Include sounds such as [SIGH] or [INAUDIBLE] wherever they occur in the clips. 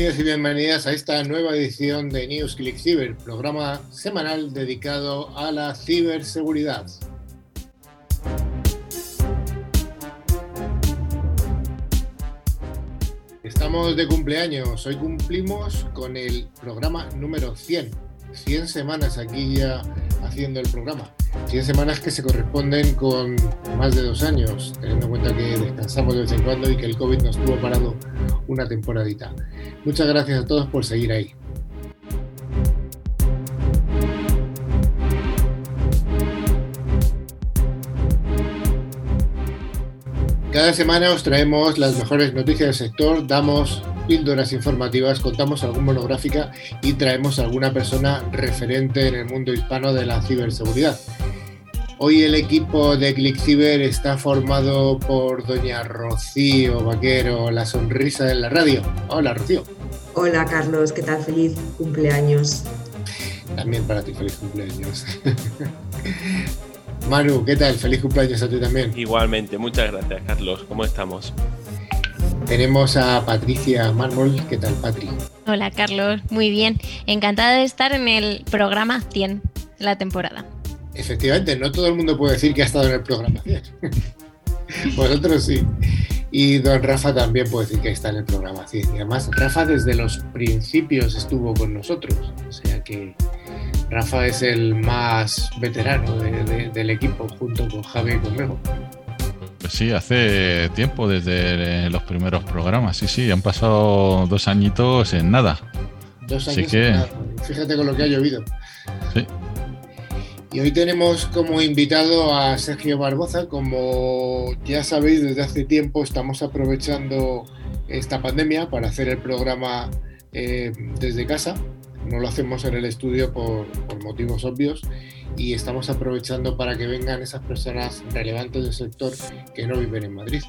bienvenidos y bienvenidas a esta nueva edición de News Click Cyber, programa semanal dedicado a la ciberseguridad. Estamos de cumpleaños, hoy cumplimos con el programa número 100, 100 semanas aquí ya haciendo el programa. 100 semanas que se corresponden con más de dos años, teniendo en cuenta que descansamos de vez en cuando y que el COVID nos tuvo parado una temporadita. Muchas gracias a todos por seguir ahí. Cada semana os traemos las mejores noticias del sector, damos píldoras informativas, contamos alguna monográfica y traemos a alguna persona referente en el mundo hispano de la ciberseguridad. Hoy el equipo de ClickCiber está formado por doña Rocío Vaquero, la sonrisa de la radio. Hola, Rocío. Hola, Carlos, ¿qué tal? Feliz cumpleaños. También para ti, feliz cumpleaños. [LAUGHS] Manu, ¿qué tal? Feliz cumpleaños a ti también. Igualmente, muchas gracias, Carlos. ¿Cómo estamos? Tenemos a Patricia Mármol. ¿Qué tal, Patri? Hola, Carlos. Muy bien. Encantada de estar en el programa 100, la temporada. Efectivamente, no todo el mundo puede decir que ha estado en el programa. [LAUGHS] Vosotros sí. Y don Rafa también puede decir que está en el programa 100. Y además, Rafa desde los principios estuvo con nosotros. O sea que Rafa es el más veterano del equipo, junto con Javi y conmigo. Sí, hace tiempo desde los primeros programas. Sí, sí, han pasado dos añitos en nada. Dos años en nada. Fíjate con lo que ha llovido. Sí. Y hoy tenemos como invitado a Sergio Barboza. Como ya sabéis, desde hace tiempo estamos aprovechando esta pandemia para hacer el programa eh, desde casa. No lo hacemos en el estudio por, por, motivos obvios y estamos aprovechando para que vengan esas personas relevantes del sector que no viven en Madrid.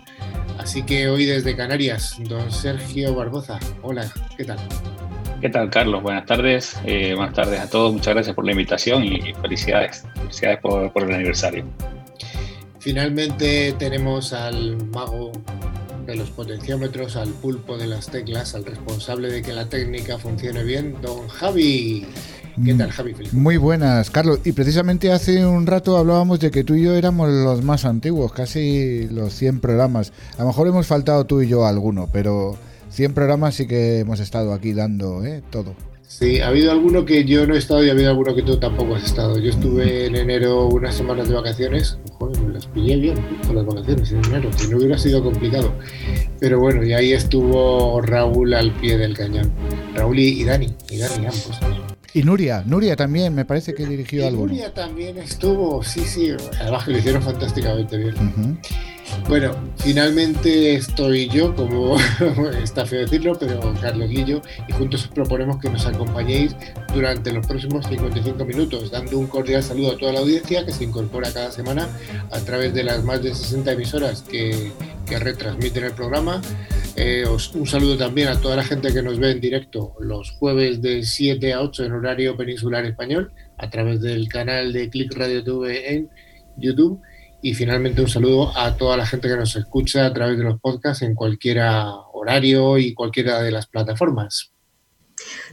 Así que hoy desde Canarias, don Sergio Barboza. Hola, ¿qué tal? ¿Qué tal, Carlos? Buenas tardes. Eh, buenas tardes a todos. Muchas gracias por la invitación y felicidades. Felicidades por, el aniversario. Finalmente tenemos al mago de los potenciómetros, al pulpo de las teclas, al responsable de que la técnica funcione bien, don Javi. ¿Qué tal, Javi? Muy buenas, Carlos. Y precisamente hace un rato hablábamos de que tú y yo éramos los más antiguos, casi los 100 programas. A lo mejor hemos faltado tú y yo alguno, pero 100 programas sí que hemos estado aquí dando ¿eh? todo. Sí, ha habido alguno que yo no he estado y ha habido alguno que tú tampoco has estado. Yo estuve en enero unas semanas de vacaciones, joder, las pillé bien con las vacaciones en enero, que no hubiera sido complicado. Pero bueno, y ahí estuvo Raúl al pie del cañón. Raúl y, Dani, y Dani ambos. Y Nuria, Nuria también me parece que dirigió algo. Nuria también estuvo, sí, sí, además que lo hicieron fantásticamente bien. Bueno, finalmente estoy yo, como [LAUGHS] está feo decirlo, pero Carlos Guillo, y juntos proponemos que nos acompañéis durante los próximos 55 minutos, dando un cordial saludo a toda la audiencia que se incorpora cada semana a través de las más de 60 emisoras que, retransmiten el programa. Eh, un saludo también a toda la gente que nos ve en directo los jueves de 7 a 8 en horario peninsular español, a través del canal de Click Radio TV en YouTube y finalmente un saludo a toda la gente que nos escucha a través de los podcasts en cualquier horario y cualquiera de las plataformas.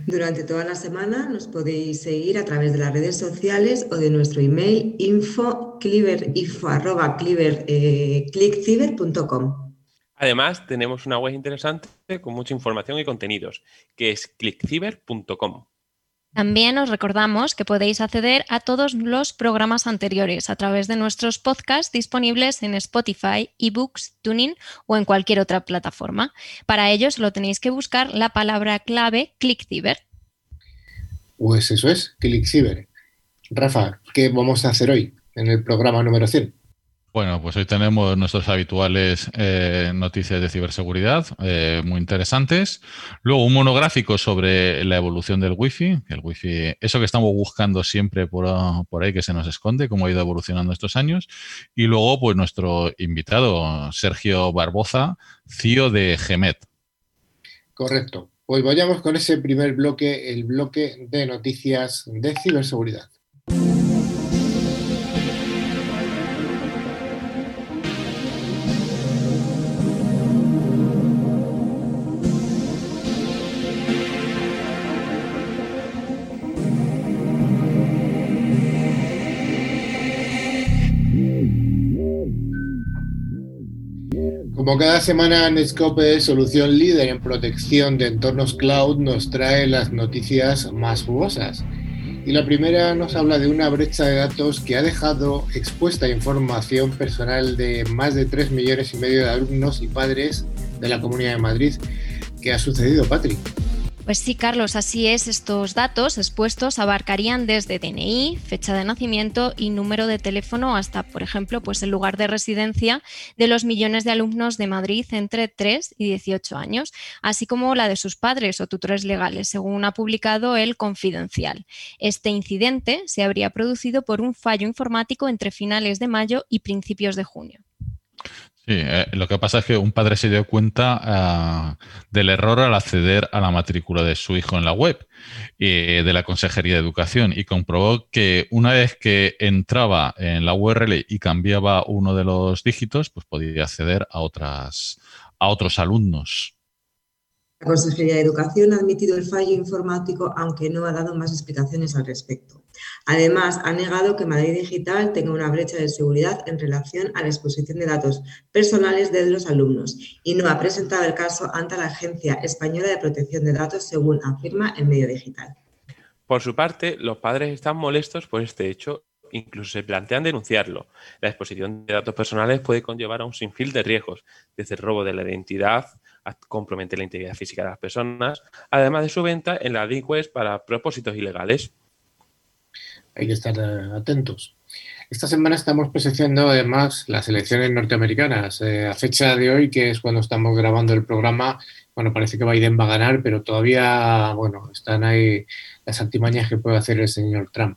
Durante toda la semana nos podéis seguir a través de las redes sociales o de nuestro email info, eh, Además, tenemos una web interesante con mucha información y contenidos, que es clickciber.com. También os recordamos que podéis acceder a todos los programas anteriores a través de nuestros podcasts disponibles en Spotify, eBooks, Tuning o en cualquier otra plataforma. Para ello solo tenéis que buscar la palabra clave ClickCiber. Pues eso es, ClickCiber. Rafa, ¿qué vamos a hacer hoy en el programa número 100? Bueno, pues hoy tenemos nuestras habituales eh, noticias de ciberseguridad eh, muy interesantes. Luego un monográfico sobre la evolución del wifi, el wifi, eso que estamos buscando siempre por, ahí que se nos esconde, cómo ha ido evolucionando estos años. Y luego, pues nuestro invitado, Sergio Barboza, CIO de GEMET. Correcto. Pues vayamos con ese primer bloque, el bloque de noticias de ciberseguridad. Como cada semana, Netscope, solución líder en protección de entornos cloud, nos trae las noticias más jugosas. Y la primera nos habla de una brecha de datos que ha dejado expuesta información personal de más de 3 millones y medio de alumnos y padres de la Comunidad de Madrid. ¿Qué ha sucedido, Patrick? Pues sí, Carlos, así es. Estos datos expuestos abarcarían desde DNI, fecha de nacimiento y número de teléfono hasta, por ejemplo, pues el lugar de residencia de los millones de alumnos de Madrid entre 3 y 18 años, así como la de sus padres o tutores legales, según ha publicado el Confidencial. Este incidente se habría producido por un fallo informático entre finales de mayo y principios de junio. Sí, eh, lo que pasa es que un padre se dio cuenta ah, del error al acceder a la matrícula de su hijo en la web eh, de la Consejería de Educación y comprobó que una vez que entraba en la URL y cambiaba uno de los dígitos, pues podía acceder a, otras, a otros alumnos. La Consejería de Educación ha admitido el fallo informático, aunque no ha dado más explicaciones al respecto. Además, ha negado que Madrid Digital tenga una brecha de seguridad en relación a la exposición de datos personales de los alumnos y no ha presentado el caso ante la Agencia Española de Protección de Datos, según afirma el medio digital. Por su parte, los padres están molestos por este hecho incluso se plantean denunciarlo. La exposición de datos personales puede conllevar a un sinfín de riesgos, desde el robo de la identidad, comprometer la integridad física de las personas, además de su venta en la Deep para propósitos ilegales. Hay que estar eh, atentos. Esta semana estamos presenciando además las elecciones norteamericanas. Eh, a fecha de hoy, que es cuando estamos grabando el programa, bueno, parece que Biden va a ganar, pero todavía, bueno, están ahí las antimañas que puede hacer el señor Trump.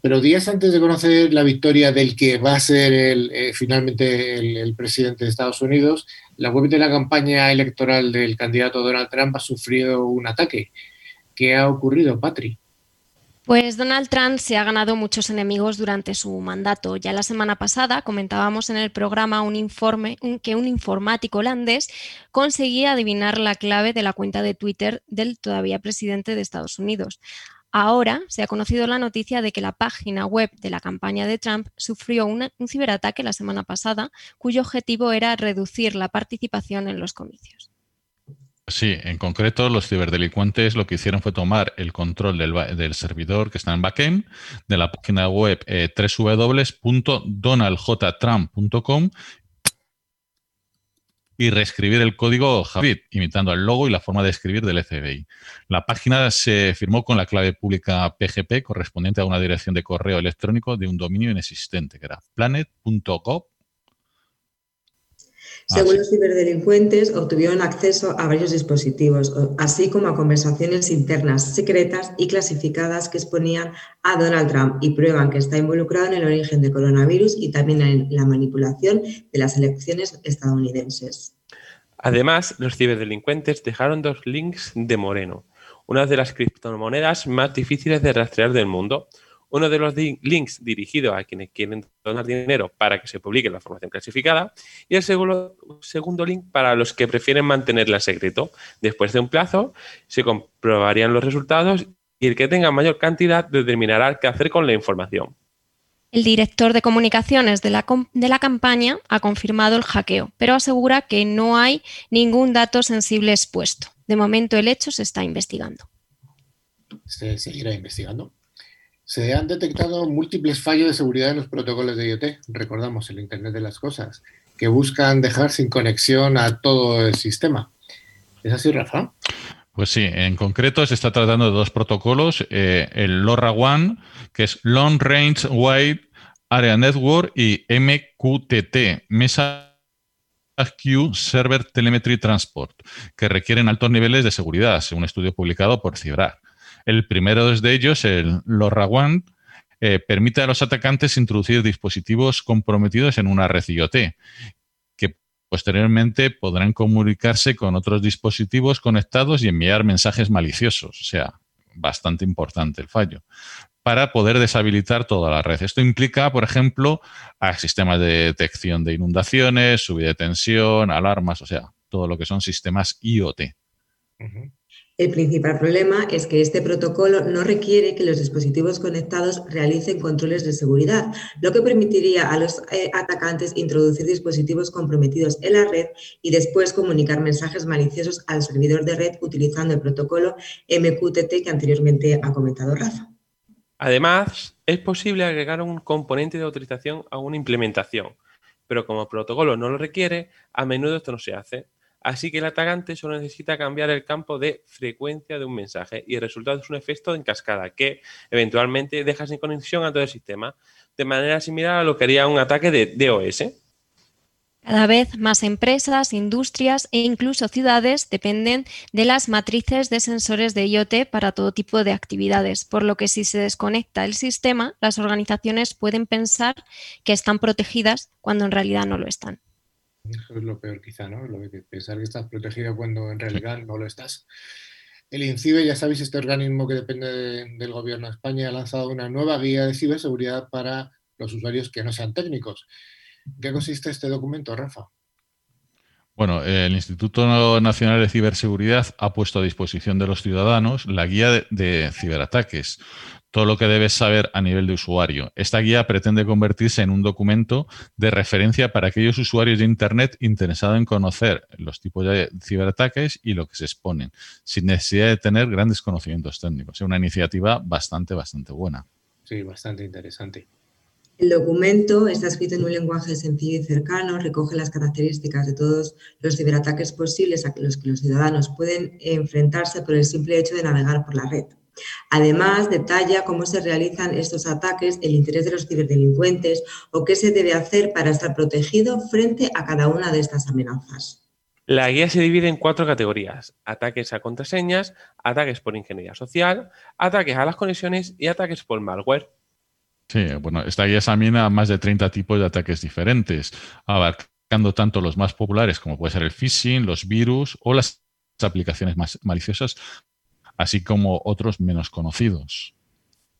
Pero días antes de conocer la victoria del que va a ser el, eh, finalmente el, presidente de Estados Unidos, la web de la campaña electoral del candidato Donald Trump ha sufrido un ataque. ¿Qué ha ocurrido, Patri? Pues Donald Trump se ha ganado muchos enemigos durante su mandato. Ya la semana pasada comentábamos en el programa un informe que un informático holandés conseguía adivinar la clave de la cuenta de Twitter del todavía presidente de Estados Unidos. Ahora se ha conocido la noticia de que la página web de la campaña de Trump sufrió un ciberataque la semana pasada, cuyo objetivo era reducir la participación en los comicios. Sí, en concreto los ciberdelincuentes lo que hicieron fue tomar el control del, servidor que está en backend de la página web eh, www.donaldjtrump.com y reescribir el código Javid, imitando el logo y la forma de escribir del FBI. La página se firmó con la clave pública PGP correspondiente a una dirección de correo electrónico de un dominio inexistente, que era planet.gov según los ciberdelincuentes, obtuvieron acceso a varios dispositivos, así como a conversaciones internas secretas y clasificadas que exponían a Donald Trump y prueban que está involucrado en el origen del coronavirus y también en la manipulación de las elecciones estadounidenses. Además, los ciberdelincuentes dejaron dos links de Moreno, una de las criptomonedas más difíciles de rastrear del mundo, uno de los links dirigido a quienes quieren donar dinero para que se publique la información clasificada y el segundo, segundo link para los que prefieren mantenerla secreto. Después de un plazo se comprobarían los resultados y el que tenga mayor cantidad determinará qué hacer con la información. El director de comunicaciones de la, de la, campaña ha confirmado el hackeo, pero asegura que no hay ningún dato sensible expuesto. De momento el hecho se está investigando. ¿Se seguirá investigando? Se han detectado múltiples fallos de seguridad en los protocolos de IoT, recordamos el Internet de las Cosas, que buscan dejar sin conexión a todo el sistema. ¿Es así, Rafa? Pues sí, en concreto se está tratando de dos protocolos, eh, el LoRaWAN, que es Long Range Wide Area Network, y MQTT, Mesa Queue Server Telemetry Transport, que requieren altos niveles de seguridad, según un estudio publicado por Cibrar. El primero de ellos, el LoRaWAN, eh, permite a los atacantes introducir dispositivos comprometidos en una red IoT, que posteriormente podrán comunicarse con otros dispositivos conectados y enviar mensajes maliciosos. O sea, bastante importante el fallo para poder deshabilitar toda la red. Esto implica, por ejemplo, a sistemas de detección de inundaciones, subida de tensión, alarmas, o sea, todo lo que son sistemas IoT. El principal problema es que este protocolo no requiere que los dispositivos conectados realicen controles de seguridad, lo que permitiría a los eh, atacantes introducir dispositivos comprometidos en la red y después comunicar mensajes maliciosos al servidor de red utilizando el protocolo MQTT que anteriormente ha comentado Rafa. Además, es posible agregar un componente de autorización a una implementación, pero como el protocolo no lo requiere, a menudo esto no se hace. Así que el atacante solo necesita cambiar el campo de frecuencia de un mensaje y el resultado es un efecto en cascada que eventualmente deja sin conexión a todo el sistema, de manera similar a lo que haría un ataque de DOS. Cada vez más empresas, industrias e incluso ciudades dependen de las matrices de sensores de IoT para todo tipo de actividades, por lo que si se desconecta el sistema, las organizaciones pueden pensar que están protegidas cuando en realidad no lo están. Eso es lo peor quizá, ¿no? Lo de pensar que estás protegido cuando en realidad no lo estás. El INCIBE, ya sabéis, este organismo que depende del gobierno de España, ha lanzado una nueva guía de ciberseguridad para los usuarios que no sean técnicos. qué consiste este documento, Rafa? Bueno, el Instituto Nacional de Ciberseguridad ha puesto a disposición de los ciudadanos la guía de ciberataques, todo lo que debes saber a nivel de usuario. Esta guía pretende convertirse en un documento de referencia para aquellos usuarios de Internet interesados en conocer los tipos de ciberataques y lo que se exponen, sin necesidad de tener grandes conocimientos técnicos. Es una iniciativa bastante, bastante buena. Sí, bastante interesante. El documento está escrito en un lenguaje sencillo y cercano, recoge las características de todos los ciberataques posibles a los que los ciudadanos pueden enfrentarse por el simple hecho de navegar por la red. Además, detalla cómo se realizan estos ataques, el interés de los ciberdelincuentes o qué se debe hacer para estar protegido frente a cada una de estas amenazas. La guía se divide en cuatro categorías. Ataques a contraseñas, ataques por ingeniería social, ataques a las conexiones y ataques por malware. Sí, bueno, esta guía examina más de 30 tipos de ataques diferentes, abarcando tanto los más populares como puede ser el phishing, los virus o las aplicaciones más maliciosas así como otros menos conocidos.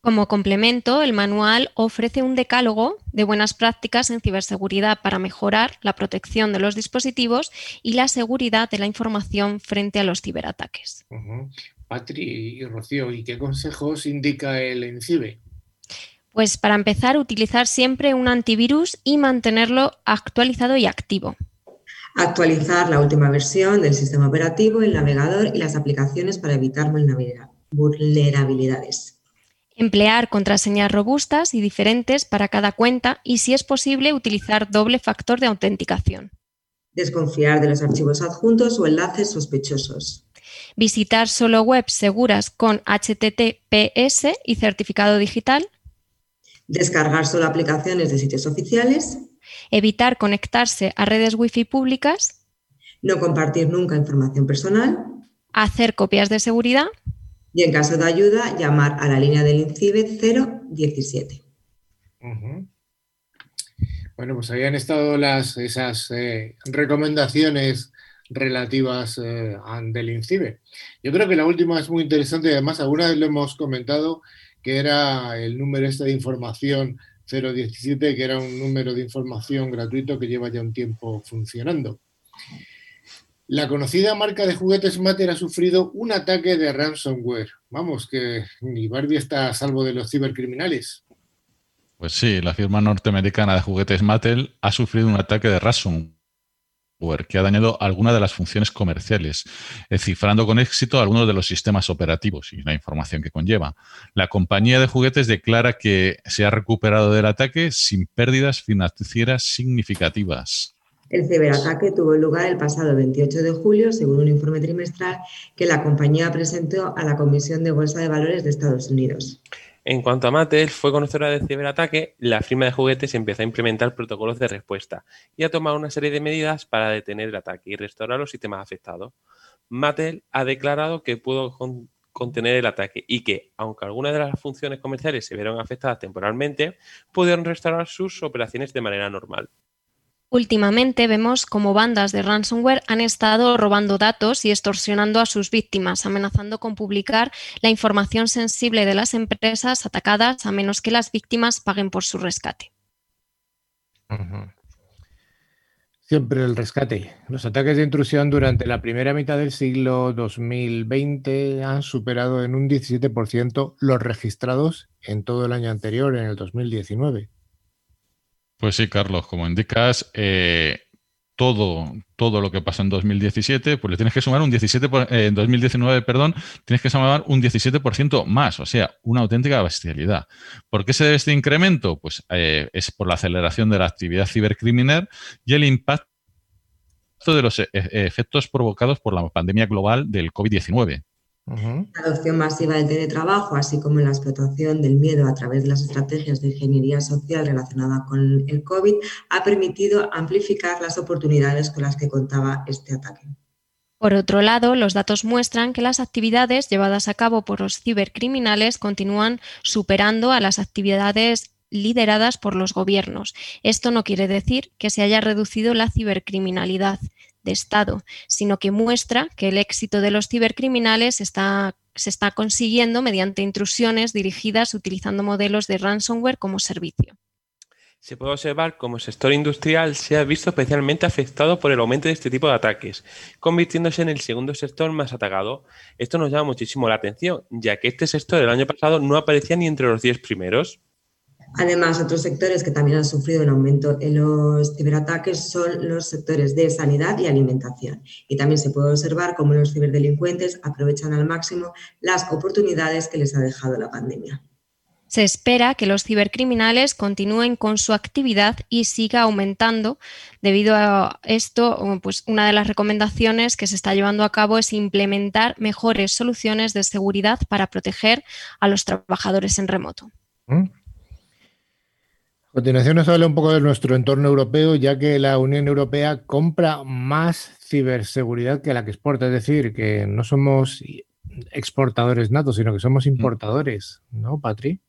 Como complemento, el manual ofrece un decálogo de buenas prácticas en ciberseguridad para mejorar la protección de los dispositivos y la seguridad de la información frente a los ciberataques. Patri y Rocío, ¿y qué consejos indica el ENCIBE? Pues para empezar, utilizar siempre un antivirus y mantenerlo actualizado y activo. Actualizar la última versión del sistema operativo, el navegador y las aplicaciones para evitar vulnerabilidades. Emplear contraseñas robustas y diferentes para cada cuenta y, si es posible, utilizar doble factor de autenticación. Desconfiar de los archivos adjuntos o enlaces sospechosos. Visitar solo webs seguras con HTTPS y certificado digital. Descargar solo aplicaciones de sitios oficiales evitar conectarse a redes wifi públicas, no compartir nunca información personal, hacer copias de seguridad y en caso de ayuda llamar a la línea del INCIBE 017. Bueno, pues habían estado las, esas eh, recomendaciones relativas eh, del INCIBE. Yo creo que la última es muy interesante y además alguna vez lo hemos comentado que era el número este de información 017, que era un número de información gratuito que lleva ya un tiempo funcionando. La conocida marca de juguetes Mater ha sufrido un ataque de ransomware. Vamos, que ni Barbie está a salvo de los cibercriminales. Pues sí, la firma norteamericana de juguetes Mattel ha sufrido un ataque de ransomware que ha dañado algunas de las funciones comerciales, cifrando con éxito algunos de los sistemas operativos y la información que conlleva. La compañía de juguetes declara que se ha recuperado del ataque sin pérdidas financieras significativas. El ciberataque tuvo lugar el pasado 28 de julio, según un informe trimestral que la compañía presentó a la Comisión de Bolsa de Valores de Estados Unidos. En cuanto a Mattel fue conocedora del ciberataque, la firma de juguetes empezó a implementar protocolos de respuesta y a tomar una serie de medidas para detener el ataque y restaurar los sistemas afectados. Mattel ha declarado que pudo contener el ataque y que, aunque algunas de las funciones comerciales se vieron afectadas temporalmente, pudieron restaurar sus operaciones de manera normal. Últimamente vemos como bandas de ransomware han estado robando datos y extorsionando a sus víctimas, amenazando con publicar la información sensible de las empresas atacadas a menos que las víctimas paguen por su rescate. Siempre el rescate. Los ataques de intrusión durante la primera mitad del siglo 2020 han superado en un 17% los registrados en todo el año anterior, en el 2019. Pues sí, Carlos, como indicas, eh, todo, todo lo que pasa en 2017, pues le tienes que sumar un 17, eh, en 2019, perdón, tienes que sumar un 17% más, o sea, una auténtica bestialidad. ¿Por qué se debe este incremento? Pues eh, es por la aceleración de la actividad cibercriminal y el impacto de los efectos provocados por la pandemia global del COVID-19. La adopción masiva del teletrabajo, así como la explotación del miedo a través de las estrategias de ingeniería social relacionada con el COVID, ha permitido amplificar las oportunidades con las que contaba este ataque. Por otro lado, los datos muestran que las actividades llevadas a cabo por los cibercriminales continúan superando a las actividades lideradas por los gobiernos. Esto no quiere decir que se haya reducido la cibercriminalidad de Estado, sino que muestra que el éxito de los cibercriminales se está consiguiendo mediante intrusiones dirigidas utilizando modelos de ransomware como servicio. Se puede observar cómo el sector industrial se ha visto especialmente afectado por el aumento de este tipo de ataques, convirtiéndose en el segundo sector más atacado. Esto nos llama muchísimo la atención, ya que este sector el año pasado no aparecía ni entre los 10 primeros. Además, otros sectores que también han sufrido un aumento en los ciberataques son los sectores de sanidad y alimentación. Y también se puede observar cómo los ciberdelincuentes aprovechan al máximo las oportunidades que les ha dejado la pandemia. Se espera que los cibercriminales continúen con su actividad y siga aumentando. Debido a esto, pues una de las recomendaciones que se está llevando a cabo es implementar mejores soluciones de seguridad para proteger a los trabajadores en remoto. ¿Mm? A continuación nos habla un poco de nuestro entorno europeo, ya que la Unión Europea compra más ciberseguridad que la que exporta, es decir, que no somos exportadores natos, sino que somos importadores, ¿no, Patri?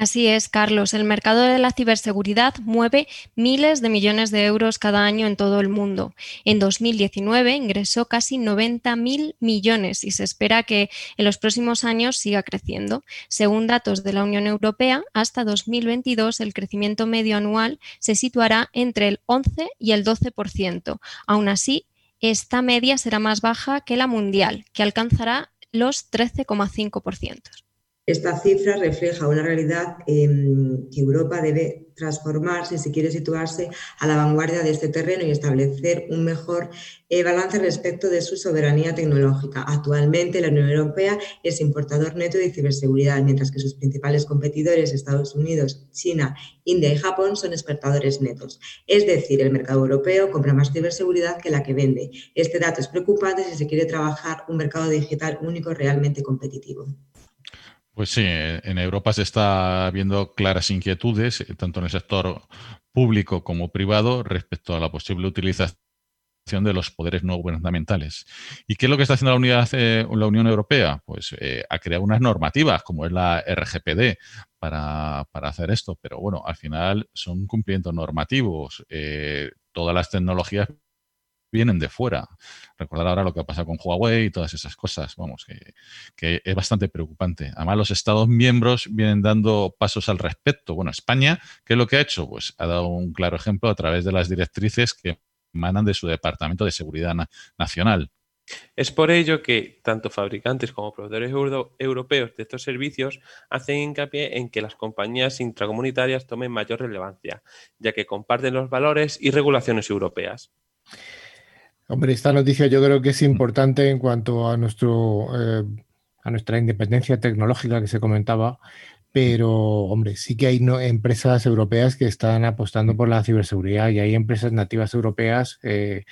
Así es, Carlos. El mercado de la ciberseguridad mueve miles de millones de euros cada año en todo el mundo. En 2019 ingresó casi 90.000 millones y se espera que en los próximos años siga creciendo. Según datos de la Unión Europea, hasta 2022 el crecimiento medio anual se situará entre el 11 y el 12%. Aún así, esta media será más baja que la mundial, que alcanzará los 13,5%. Esta cifra refleja una realidad em, que Europa debe transformar si quiere situarse a la vanguardia de este terreno y establecer un mejor eh, balance respecto de su soberanía tecnológica. Actualmente la Unión Europea es importador neto de ciberseguridad, mientras que sus principales competidores, Estados Unidos, China, India y Japón, son exportadores netos. Es decir, el mercado europeo compra más ciberseguridad que la que vende. Este dato es preocupante si se quiere trabajar un mercado digital único realmente competitivo. Pues sí, en Europa se está viendo claras inquietudes, eh, tanto en el sector público como privado, respecto a la posible utilización de los poderes no gubernamentales. ¿Y qué es lo que está haciendo la, unidad, eh, la Unión Europea? Pues eh, ha creado unas normativas, como es la RGPD, para, hacer esto. Pero bueno, al final son cumplimientos normativos. todas las tecnologías vienen de fuera. Recordar ahora lo que ha pasado con Huawei y todas esas cosas, vamos, que, es bastante preocupante. Además, los Estados miembros vienen dando pasos al respecto. Bueno, España, ¿qué es lo que ha hecho? Pues ha dado un claro ejemplo a través de las directrices que emanan de su Departamento de Seguridad Nacional. Es por ello que tanto fabricantes como proveedores europeos de estos servicios hacen hincapié en que las compañías intracomunitarias tomen mayor relevancia, ya que comparten los valores y regulaciones europeas. Hombre, esta noticia yo creo que es importante en cuanto a nuestro eh, a nuestra independencia tecnológica que se comentaba, pero hombre, sí que hay empresas europeas que están apostando por la ciberseguridad y hay empresas nativas europeas eh,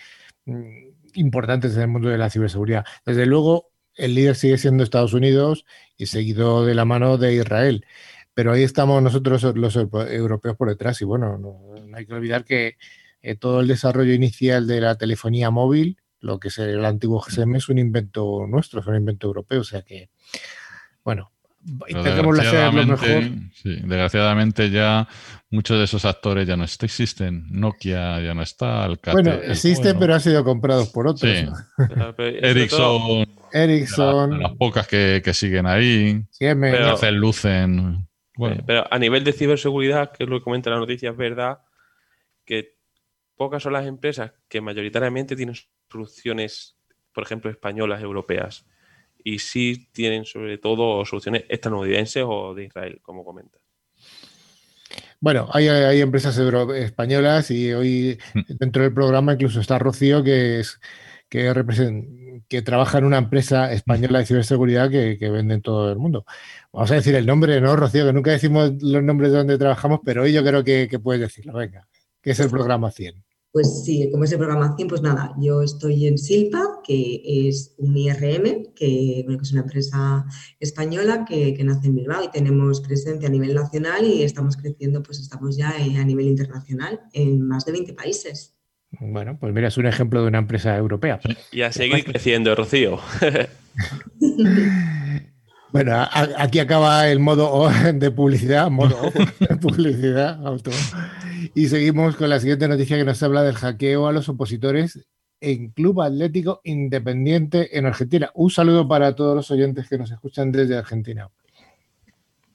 mm, importantes en el mundo de la ciberseguridad. Desde luego, el líder sigue siendo Estados Unidos y seguido de la mano de Israel. Pero ahí estamos nosotros los europeos por detrás y bueno, no hay que olvidar que eh, todo el desarrollo inicial de la telefonía móvil, lo que es el antiguo GSM, es un invento nuestro, es un invento europeo. O sea que, bueno, intentemos lo mejor. desgraciadamente ya muchos de esos actores ya no existen. Nokia ya no está. Alcatel, bueno, existe, pero ha sido comprados por otros. Ericsson. Ericsson. las pocas que, siguen ahí. Pero, lucen. Bueno. Pero a nivel de ciberseguridad, que es lo que comenta la noticia, es verdad que pocas son las empresas que mayoritariamente tienen soluciones, por ejemplo, españolas, europeas. Y sí tienen sobre todo soluciones estadounidenses o de Israel, como comentas. Bueno, hay, empresas españolas y hoy mm. dentro del programa incluso está Rocío, que es que, que trabaja en una empresa española de ciberseguridad que, vende en todo el mundo. Vamos a decir el nombre, ¿no, Rocío? Que nunca decimos los nombres de donde trabajamos, pero hoy yo creo que, que puedes decirlo. Venga, que es el programa 100. Pues sí, como es de programación, pues nada, yo estoy en Silpa, que es un IRM, que, es una empresa española que, nace en Bilbao y tenemos presencia a nivel nacional y estamos creciendo, pues estamos ya a nivel internacional en más de 20 países. Bueno, pues mira, es un ejemplo de una empresa europea. Y a seguir creciendo, Rocío. [LAUGHS] Bueno, aquí acaba el modo [LAUGHS] de publicidad, modo de [LAUGHS] publicidad, auto. Y seguimos con la siguiente noticia que nos habla del hackeo a los opositores en Club Atlético Independiente en Argentina. Un saludo para todos los oyentes que nos escuchan desde Argentina.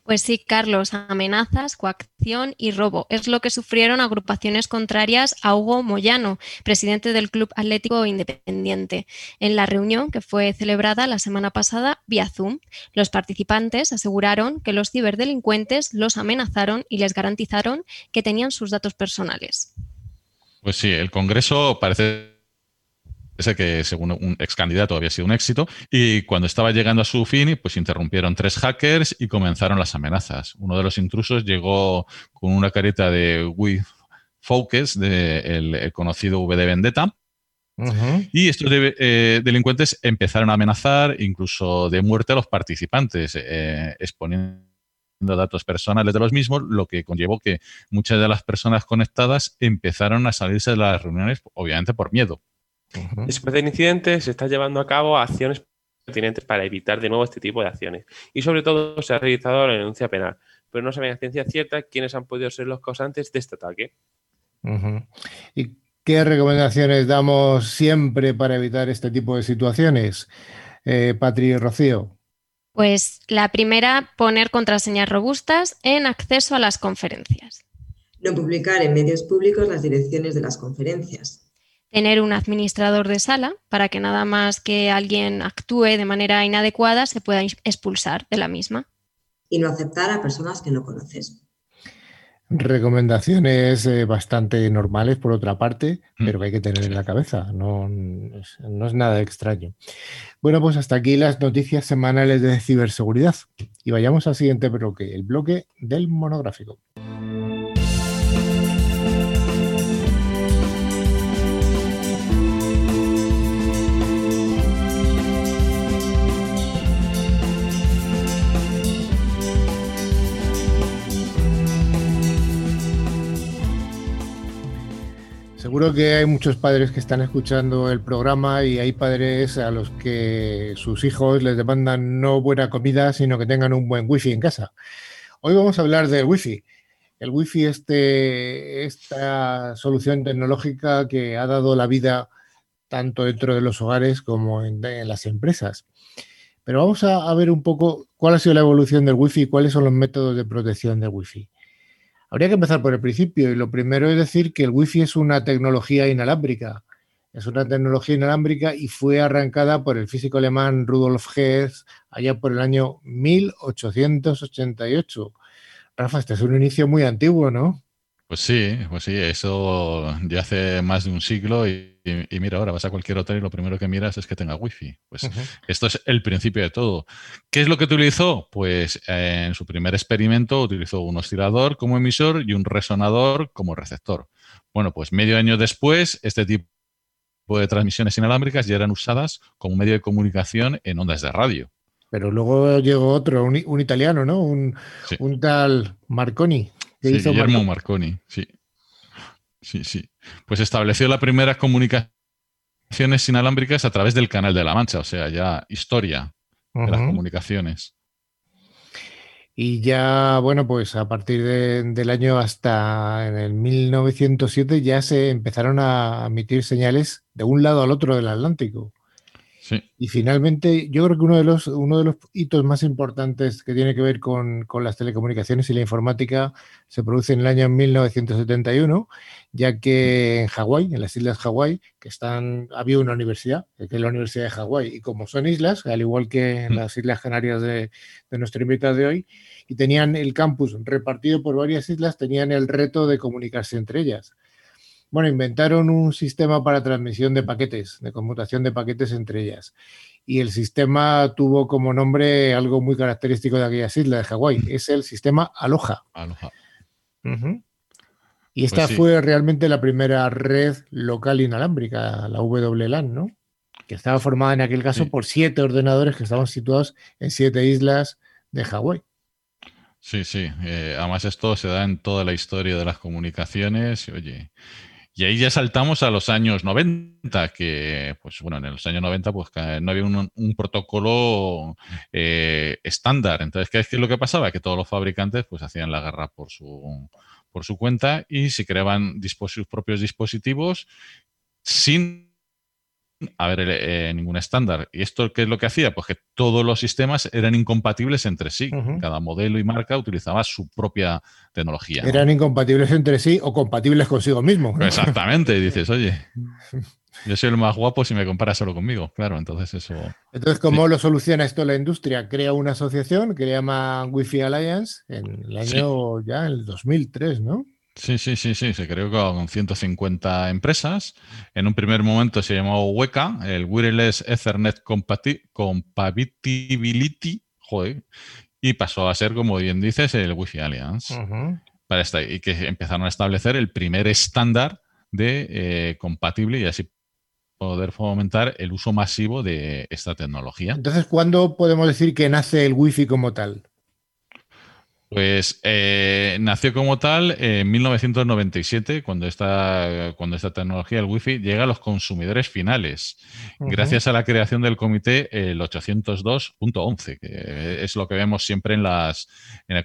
Pues sí, Carlos, amenazas, coacción y robo es lo que sufrieron agrupaciones contrarias a Hugo Moyano, presidente del Club Atlético Independiente, en la reunión que fue celebrada la semana pasada vía Zoom. Los participantes aseguraron que los ciberdelincuentes los amenazaron y les garantizaron que tenían sus datos personales. Pues sí, el Congreso parece ese que según un ex candidato había sido un éxito, y cuando estaba llegando a su fin, pues interrumpieron tres hackers y comenzaron las amenazas. Uno de los intrusos llegó con una careta de We Focus, del el conocido V de Vendetta, Y estos eh, delincuentes empezaron a amenazar incluso de muerte a los participantes, eh, exponiendo datos personales de los mismos, lo que conllevó que muchas de las personas conectadas empezaron a salirse de las reuniones, obviamente por miedo. Después del incidente se está llevando a cabo acciones pertinentes para evitar de nuevo este tipo de acciones. Y sobre todo se ha realizado la denuncia penal, pero no saben a ciencia cierta quiénes han podido ser los causantes de este ataque. ¿Y qué recomendaciones damos siempre para evitar este tipo de situaciones? Eh, Patri y Rocío. Pues la primera, poner contraseñas robustas en acceso a las conferencias. No publicar en medios públicos las direcciones de las conferencias tener un administrador de sala para que nada más que alguien actúe de manera inadecuada se pueda expulsar de la misma. Y no aceptar a personas que no conoces. Recomendaciones eh, bastante normales, por otra parte, mm. pero que hay que tener en la cabeza. No, no es nada extraño. Bueno, pues hasta aquí las noticias semanales de ciberseguridad. Y vayamos al siguiente bloque, el bloque del monográfico. Seguro que hay muchos padres que están escuchando el programa y hay padres a los que sus hijos les demandan no buena comida, sino que tengan un buen wifi en casa. Hoy vamos a hablar del wifi. El wifi, este, esta solución tecnológica que ha dado la vida tanto dentro de los hogares como en, las empresas. Pero vamos a, a, ver un poco cuál ha sido la evolución del wifi y cuáles son los métodos de protección del wifi. Habría que empezar por el principio y lo primero es decir que el Wi-Fi es una tecnología inalámbrica. Es una tecnología inalámbrica y fue arrancada por el físico alemán Rudolf Hess allá por el año 1888. Rafa, este es un inicio muy antiguo, ¿no? Pues sí, pues sí, eso ya hace más de un siglo y, mira, ahora vas a cualquier hotel y lo primero que miras es que tenga wifi. Pues esto es el principio de todo. ¿Qué es lo que utilizó? Pues en su primer experimento utilizó un oscilador como emisor y un resonador como receptor. Bueno, pues medio año después, este tipo de transmisiones inalámbricas ya eran usadas como medio de comunicación en ondas de radio. Pero luego llegó otro, un, italiano, ¿no? Un, un tal Marconi. Sí, Guillermo Marconi, sí. Sí, sí. Pues estableció las primeras comunicaciones inalámbricas a través del Canal de la Mancha, o sea, ya historia de las comunicaciones. Y ya, bueno, pues a partir del año hasta en el 1907 ya se empezaron a emitir señales de un lado al otro del Atlántico. Y finalmente, yo creo que uno de los, uno de los hitos más importantes que tiene que ver con, las telecomunicaciones y la informática se produce en el año 1971, ya que en Hawái, en las islas Hawái, que están, había una universidad, que es la Universidad de Hawái, y como son islas, al igual que en mm. las Islas Canarias de, de nuestro invitado de hoy, y tenían el campus repartido por varias islas, tenían el reto de comunicarse entre ellas. Bueno, inventaron un sistema para transmisión de paquetes, de conmutación de paquetes entre ellas. Y el sistema tuvo como nombre algo muy característico de aquellas islas de Hawái. Es el sistema Aloha. Aloha. Y esta pues fue realmente la primera red local inalámbrica, la WLAN, ¿no? Que estaba formada en aquel caso por siete ordenadores que estaban situados en siete islas de Hawái. Sí, sí. Eh, además esto se da en toda la historia de las comunicaciones. Oye, y ahí ya saltamos a los años 90, que, pues bueno, en los años 90 pues no había un, protocolo eh, estándar. Entonces, ¿qué es lo que pasaba? Que todos los fabricantes pues hacían la guerra por su, por su cuenta y se creaban sus propios dispositivos sin haber eh, ningún estándar. ¿Y esto qué es lo que hacía? Pues que todos los sistemas eran incompatibles entre sí. Cada modelo y marca utilizaba su propia tecnología. Eran incompatibles entre sí o compatibles consigo mismo. Exactamente. Y dices, oye, [LAUGHS] yo soy el más guapo si me comparas solo conmigo. Claro, entonces eso. Entonces, ¿cómo lo soluciona esto la industria? Crea una asociación que le llama Wi-Fi Alliance en el año ya, el 2003, ¿no? Sí, sí, sí, sí, se creó con 150 empresas. En un primer momento se llamó WECA, el Wireless Ethernet Compatibility, joder, y pasó a ser, como bien dices, el Wi-Fi Alliance. para esta, y que empezaron a establecer el primer estándar de eh, compatible y así poder fomentar el uso masivo de esta tecnología. Entonces, ¿cuándo podemos decir que nace el Wi-Fi como tal? Pues eh, nació como tal en 1997, cuando esta, cuando esta tecnología, el Wi-Fi, llega a los consumidores finales, gracias a la creación del comité el 802.11, que es lo que vemos siempre en las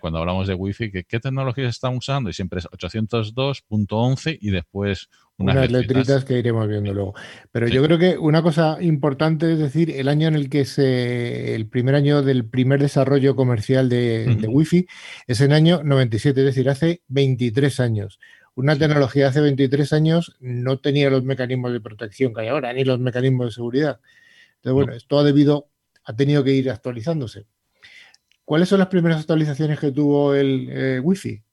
cuando hablamos de Wi-Fi, que qué tecnologías están usando, y siempre es 802.11 y después unas, letritas, que iremos viendo luego. Pero yo creo que una cosa importante es decir, el año en el que se, el primer año del primer desarrollo comercial de, Wi-Fi es el año 97, es decir, hace 23 años. Una tecnología de hace 23 años no tenía los mecanismos de protección que hay ahora, ni los mecanismos de seguridad. Entonces, bueno, esto ha debido, ha tenido que ir actualizándose. ¿Cuáles son las primeras actualizaciones que tuvo el eh, Wi-Fi?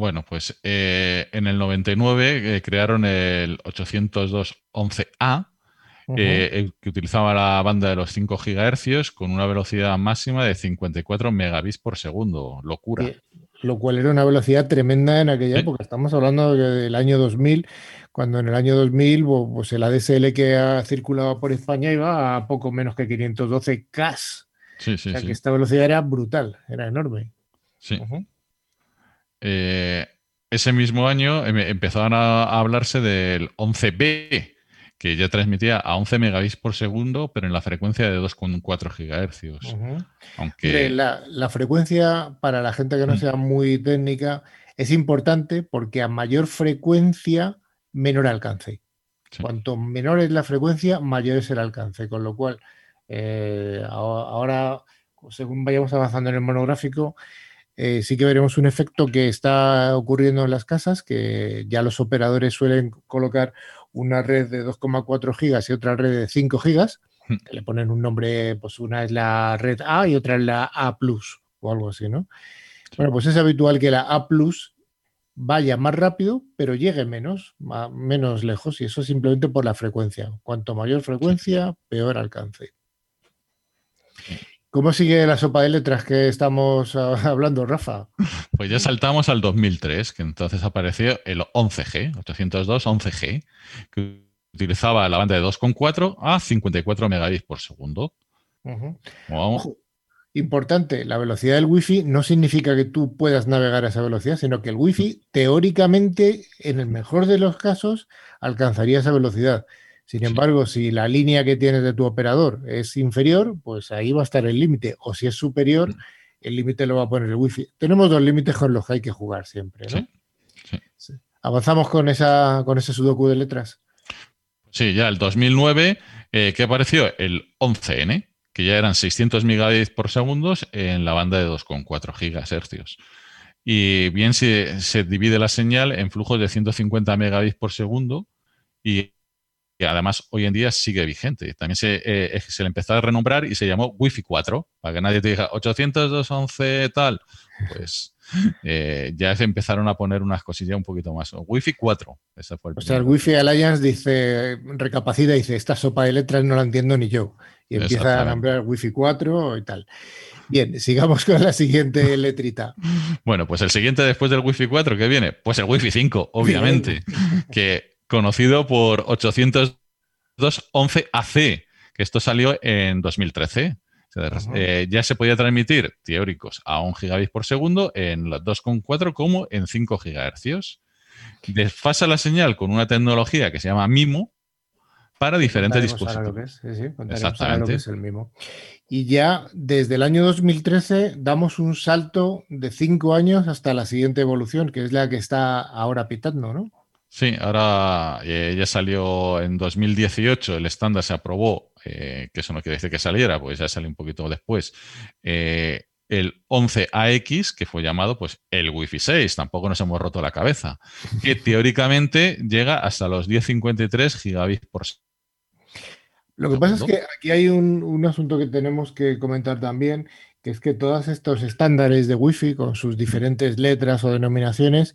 Bueno, pues eh, en el 99 eh, crearon el 802.11a, eh, que utilizaba la banda de los 5 GHz con una velocidad máxima de 54 megabits por segundo. Locura. lo cual era una velocidad tremenda en aquella época. Estamos hablando del año 2000, cuando en el año 2000 pues el ADSL que ha circulado por España iba a poco menos que 512 K. Sí, sí, o sea que esta velocidad era brutal, era enorme. Sí. Eh, ese mismo año em, empezaron a, hablarse del 11B, que ya transmitía a 11 megabits por segundo, pero en la frecuencia de 2,4 gigahercios. Aunque... La, frecuencia, para la gente que no mm. sea muy técnica, es importante porque a mayor frecuencia, menor alcance. Cuanto menor es la frecuencia, mayor es el alcance. Con lo cual, eh, ahora, según vayamos avanzando en el monográfico, eh, sí que veremos un efecto que está ocurriendo en las casas, que ya los operadores suelen colocar una red de 2,4 gigas y otra red de 5 gigas, hmm. que le ponen un nombre, pues una es la red A y otra es la A Plus o algo así, ¿no? Bueno, pues es habitual que la A Plus vaya más rápido, pero llegue menos, menos lejos, y eso simplemente por la frecuencia. Cuanto mayor frecuencia, peor alcance. ¿Cómo sigue la sopa de letras que estamos ah, [LAUGHS] hablando, Rafa? Pues ya saltamos al 2003, que entonces apareció el 11G, 802 11G, que utilizaba la banda de 2,4 a 54 megabits por segundo. importante, la velocidad del Wi-Fi no significa que tú puedas navegar a esa velocidad, sino que el Wi-Fi teóricamente, en el mejor de los casos, alcanzaría esa velocidad. Sin embargo, si la línea que tienes de tu operador es inferior, pues ahí va a estar el límite. O si es superior, el límite lo va a poner el wifi. Tenemos dos límites con los que hay que jugar siempre. ¿no? Avanzamos con, esa, con ese sudoku de letras. Sí, ya el 2009 Eh, ¿Qué apareció? El 11N, que ya eran 600 megabits por segundo en la banda de 2,4 gigahercios. Y bien se, se divide la señal en flujos de 150 megabits por segundo y que además hoy en día sigue vigente. También se, eh, se le empezó a renombrar y se llamó Wi-Fi 4, para que nadie te diga 802.11 tal. Pues [LAUGHS] eh, ya se empezaron a poner unas cosillas un poquito más. Wi-Fi 4. o sea, el Wi-Fi Alliance dice, recapacita dice, esta sopa de letras no la entiendo ni yo. Y empieza a nombrar Wi-Fi 4 y tal. Bien, sigamos con la siguiente [LAUGHS] letrita. Bueno, pues el siguiente después del Wi-Fi 4 que viene, pues el Wi-Fi 5, obviamente. [LAUGHS] que conocido por 802.11ac, que esto salió en 2013. Eh, ya se podía transmitir teóricos a 1 gigabit por segundo en los 2,4 como en 5 gigahercios. Desfasa la señal con una tecnología que se llama MIMO para diferentes dispositivos. Sí, sí, Exactamente. Lo que es el MIMO. Y ya desde el año 2013 damos un salto de 5 años hasta la siguiente evolución, que es la que está ahora pitando, ¿no? Sí, ahora eh, ya salió en 2018, el estándar se aprobó, eh, que eso no quiere decir que saliera, pues ya salió un poquito después, eh, el 11AX, que fue llamado pues el Wi-Fi 6, tampoco nos hemos roto la cabeza, [LAUGHS] que teóricamente llega hasta los 1053 gigabits por segundo. Lo que pasa es que aquí hay un, un asunto que tenemos que comentar también, que es que todos estos estándares de Wi-Fi, con sus diferentes letras o denominaciones,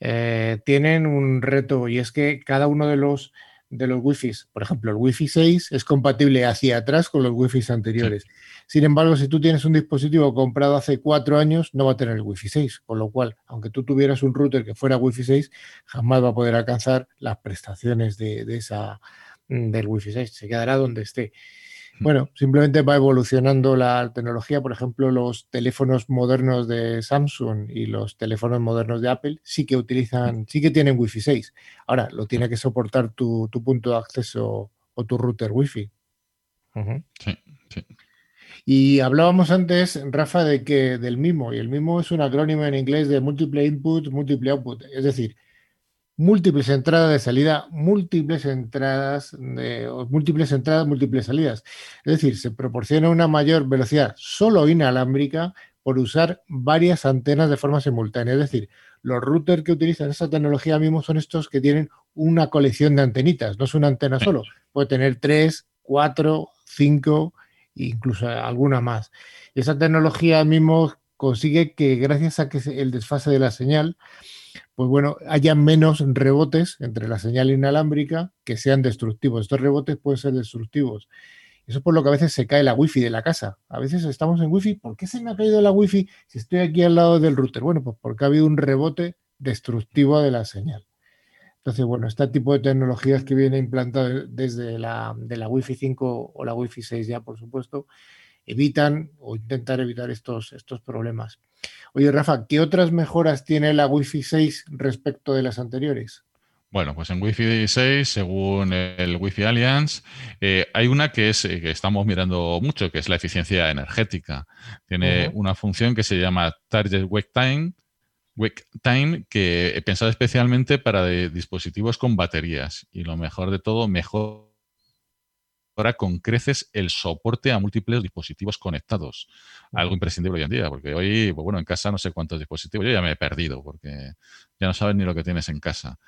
eh, tienen un reto y es que cada uno de los de los Wi-Fi, por ejemplo, el Wi-Fi 6 es compatible hacia atrás con los Wi-Fi anteriores. Sin embargo, si tú tienes un dispositivo comprado hace cuatro años, no va a tener el Wi-Fi 6, con lo cual, aunque tú tuvieras un router que fuera Wi-Fi 6, jamás va a poder alcanzar las prestaciones de, de esa, mm, del Wi-Fi 6. Se quedará donde esté. Bueno, simplemente va evolucionando la tecnología. Por ejemplo, los teléfonos modernos de Samsung y los teléfonos modernos de Apple sí que utilizan, sí que tienen Wi-Fi 6. Ahora, lo tiene que soportar tu, punto de acceso o tu router Wi-Fi. Sí, sí. Y hablábamos antes, Rafa, de que del MIMO, y el MIMO es un acrónimo en inglés de Multiple Input, Multiple Output. Es decir, múltiples entradas de salida, múltiples entradas, de, múltiples entradas, múltiples salidas. Es decir, se proporciona una mayor velocidad solo inalámbrica por usar varias antenas de forma simultánea. Es decir, los routers que utilizan esa tecnología mismo son estos que tienen una colección de antenitas, no es una antena solo, puede tener tres, cuatro, cinco, incluso alguna más. Esa tecnología mismo consigue que gracias a que el desfase de la señal, pues bueno, haya menos rebotes entre la señal inalámbrica que sean destructivos. Estos rebotes pueden ser destructivos. Eso es por lo que a veces se cae la wifi de la casa. A veces estamos en wifi. ¿Por qué se me ha caído la wifi si estoy aquí al lado del router? Bueno, pues porque ha habido un rebote destructivo de la señal. Entonces, bueno, este tipo de tecnologías que viene implantado desde la, de la Wi-Fi 5 o la Wi-Fi 6 ya, por supuesto, evitan o intentar evitar estos, estos problemas. Oye, Rafa, ¿qué otras mejoras tiene la Wi-Fi 6 respecto de las anteriores? Bueno, pues en Wi-Fi 6, según el Wi-Fi Alliance, eh, hay una que es eh, que estamos mirando mucho, que es la eficiencia energética. Tiene una función que se llama Target Wake Time, Wake Time, que he pensado especialmente para dispositivos con baterías. Y lo mejor de todo, mejor ahora con creces el soporte a múltiples dispositivos conectados. Algo imprescindible hoy en día, porque hoy, pues bueno, en casa no sé cuántos dispositivos, yo ya me he perdido, porque ya no sabes ni lo que tienes en casa.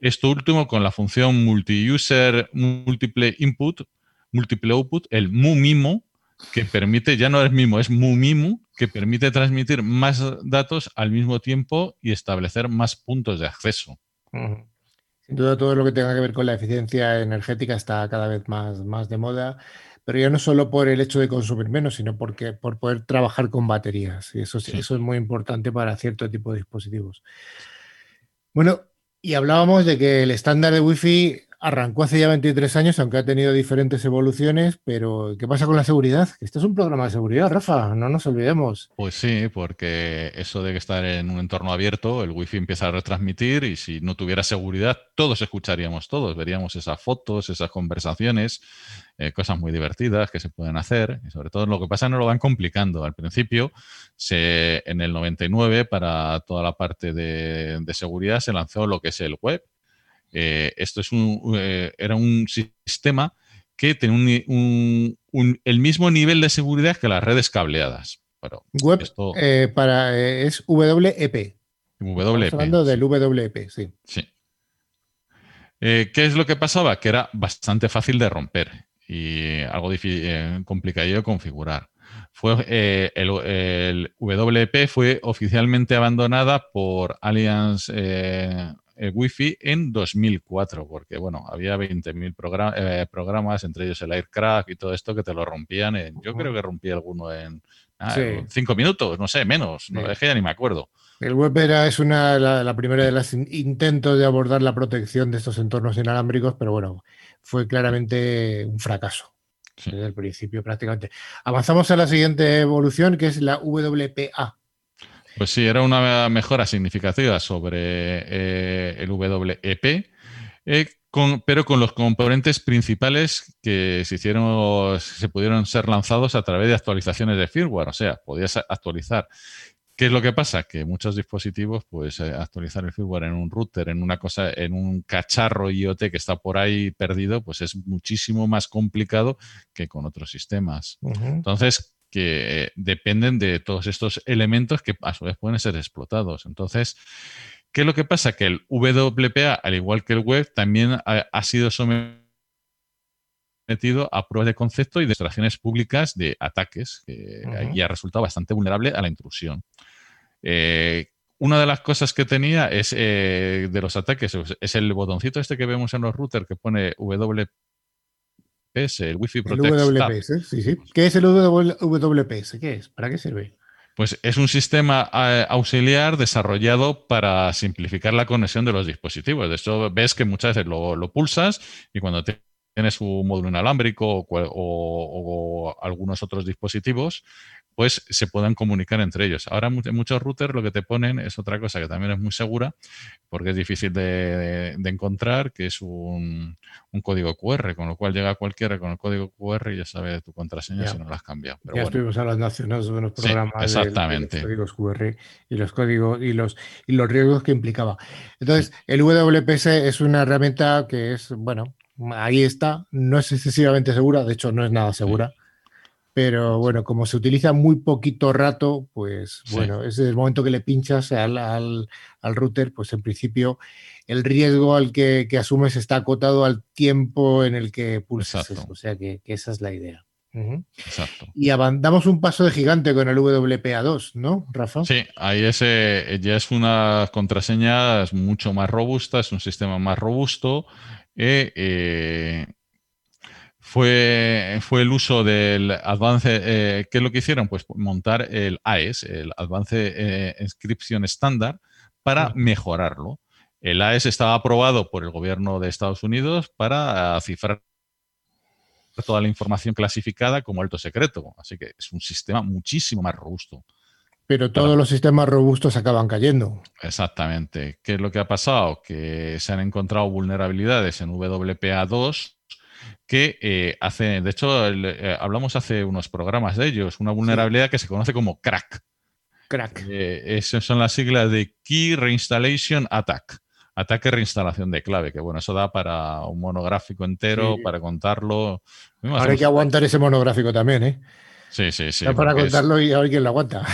Esto último con la función multi-user, múltiple input, múltiple output, el MUMIMO, que permite, ya no es MIMO, es MUMIMO, que permite transmitir más datos al mismo tiempo y establecer más puntos de acceso. Todo lo que tenga que ver con la eficiencia energética está cada vez más, más de moda, pero ya no solo por el hecho de consumir menos, sino porque, por poder trabajar con baterías. Y eso, eso es muy importante para cierto tipo de dispositivos. Bueno, y hablábamos de que el estándar de Wi-Fi arrancó hace ya 23 años, aunque ha tenido diferentes evoluciones, pero ¿qué pasa con la seguridad? Este es un programa de seguridad, Rafa, no nos olvidemos. Pues sí, porque eso de estar en un entorno abierto, el wifi empieza a retransmitir y si no tuviera seguridad, todos escucharíamos todos, veríamos esas fotos, esas conversaciones, eh, cosas muy divertidas que se pueden hacer y sobre todo lo que pasa no lo van complicando. Al principio, en el 99, para toda la parte de seguridad, se lanzó lo que es el web, eh, esto es un, eh, era un sistema que tiene el mismo nivel de seguridad que las redes cableadas. Web eh, para, es WEP. WEP. hablando del WEP, sí. Sí. ¿Qué es lo que pasaba? Que era bastante fácil de romper y algo difícil, complicado de configurar. Fue, el, el, WEP fue oficialmente abandonada por Allianz Wi-Fi en 2004, porque bueno, había 20.000 programas, entre ellos el Aircraft y todo esto, que te lo rompían. yo creo que rompí alguno en Ah, cinco minutos, no sé, menos. No, es que ya ni me acuerdo. El web era, es una, la, primera de los intentos de abordar la protección de estos entornos inalámbricos, pero bueno, fue claramente un fracaso desde el principio prácticamente. Avanzamos a la siguiente evolución, que es la WPA. Pues sí, era una mejora significativa sobre eh, el WEP, eh, pero con los componentes principales que se hicieron, se pudieron ser lanzados a través de actualizaciones de firmware. O sea, podías actualizar. ¿Qué es lo que pasa? Que muchos dispositivos, pues eh, actualizar el firmware en un router, en una cosa, en un cacharro IoT que está por ahí perdido, pues es muchísimo más complicado que con otros sistemas. Entonces, que dependen de todos estos elementos que a su vez pueden ser explotados. Entonces, ¿Qué es lo que pasa? Que el WPA, al igual que el web, también ha, sido sometido a pruebas de concepto y demostraciones públicas de ataques, que y ha resultado bastante vulnerable a la intrusión. Eh, una de las cosas que tenía es eh, de los ataques es el botoncito este que vemos en los routers que pone WPS, el Wi-Fi Protect. El WPS, sí, sí. ¿Qué es el WPS? ¿Qué es? ¿Para qué sirve? Pues es un sistema eh, auxiliar desarrollado para simplificar la conexión de los dispositivos. De hecho, ves que muchas veces lo, pulsas y cuando tienes un módulo inalámbrico o, algunos otros dispositivos, pues se puedan comunicar entre ellos. Ahora muchos routers lo que te ponen es otra cosa que también es muy segura, porque es difícil de, encontrar, que es un, código QR, con lo cual llega cualquiera con el código QR y ya sabe tu contraseña si no la has cambiado. ya estuvimos hablando hace unos, unos programas exactamente. De, códigos QR y los códigos y los, y los riesgos que implicaba. Entonces, el WPS es una herramienta que es, bueno, ahí está, no es excesivamente segura, de hecho no es nada segura pero bueno, como se utiliza muy poquito rato, pues bueno, es el momento que le pinchas al, al, router, pues en principio el riesgo al que, que, asumes está acotado al tiempo en el que pulsas O sea que, esa es la idea. Exacto. Y damos un paso de gigante con el WPA2, ¿no, Rafa? Sí, ahí ese, ya es una contraseña mucho más robusta, es un sistema más robusto. Eh, eh, fue, fue el uso del avance, eh, ¿qué es lo que hicieron? Pues montar el AES, el Advance eh, Inscription Standard, para mejorarlo. El AES estaba aprobado por el gobierno de Estados Unidos para cifrar toda la información clasificada como alto secreto. Así que es un sistema muchísimo más robusto. Pero todos los sistemas robustos acaban cayendo. Exactamente. ¿Qué es lo que ha pasado? Que se han encontrado vulnerabilidades en WPA2 que eh, hace, de hecho, eh, hablamos hace unos programas de ellos, una vulnerabilidad que se conoce como crack. Crack. Eh, esas son las siglas de Key Reinstallation Attack. Ataque reinstalación de clave, que bueno, eso da para un monográfico entero, para contarlo. Ahora hay que aguantar ese monográfico también, ¿eh? Sí, sí, sí. para contarlo y a ver quién lo aguanta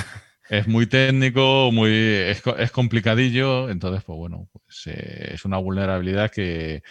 es muy técnico, muy es, complicadillo, entonces, pues bueno, pues, eh, es una vulnerabilidad que,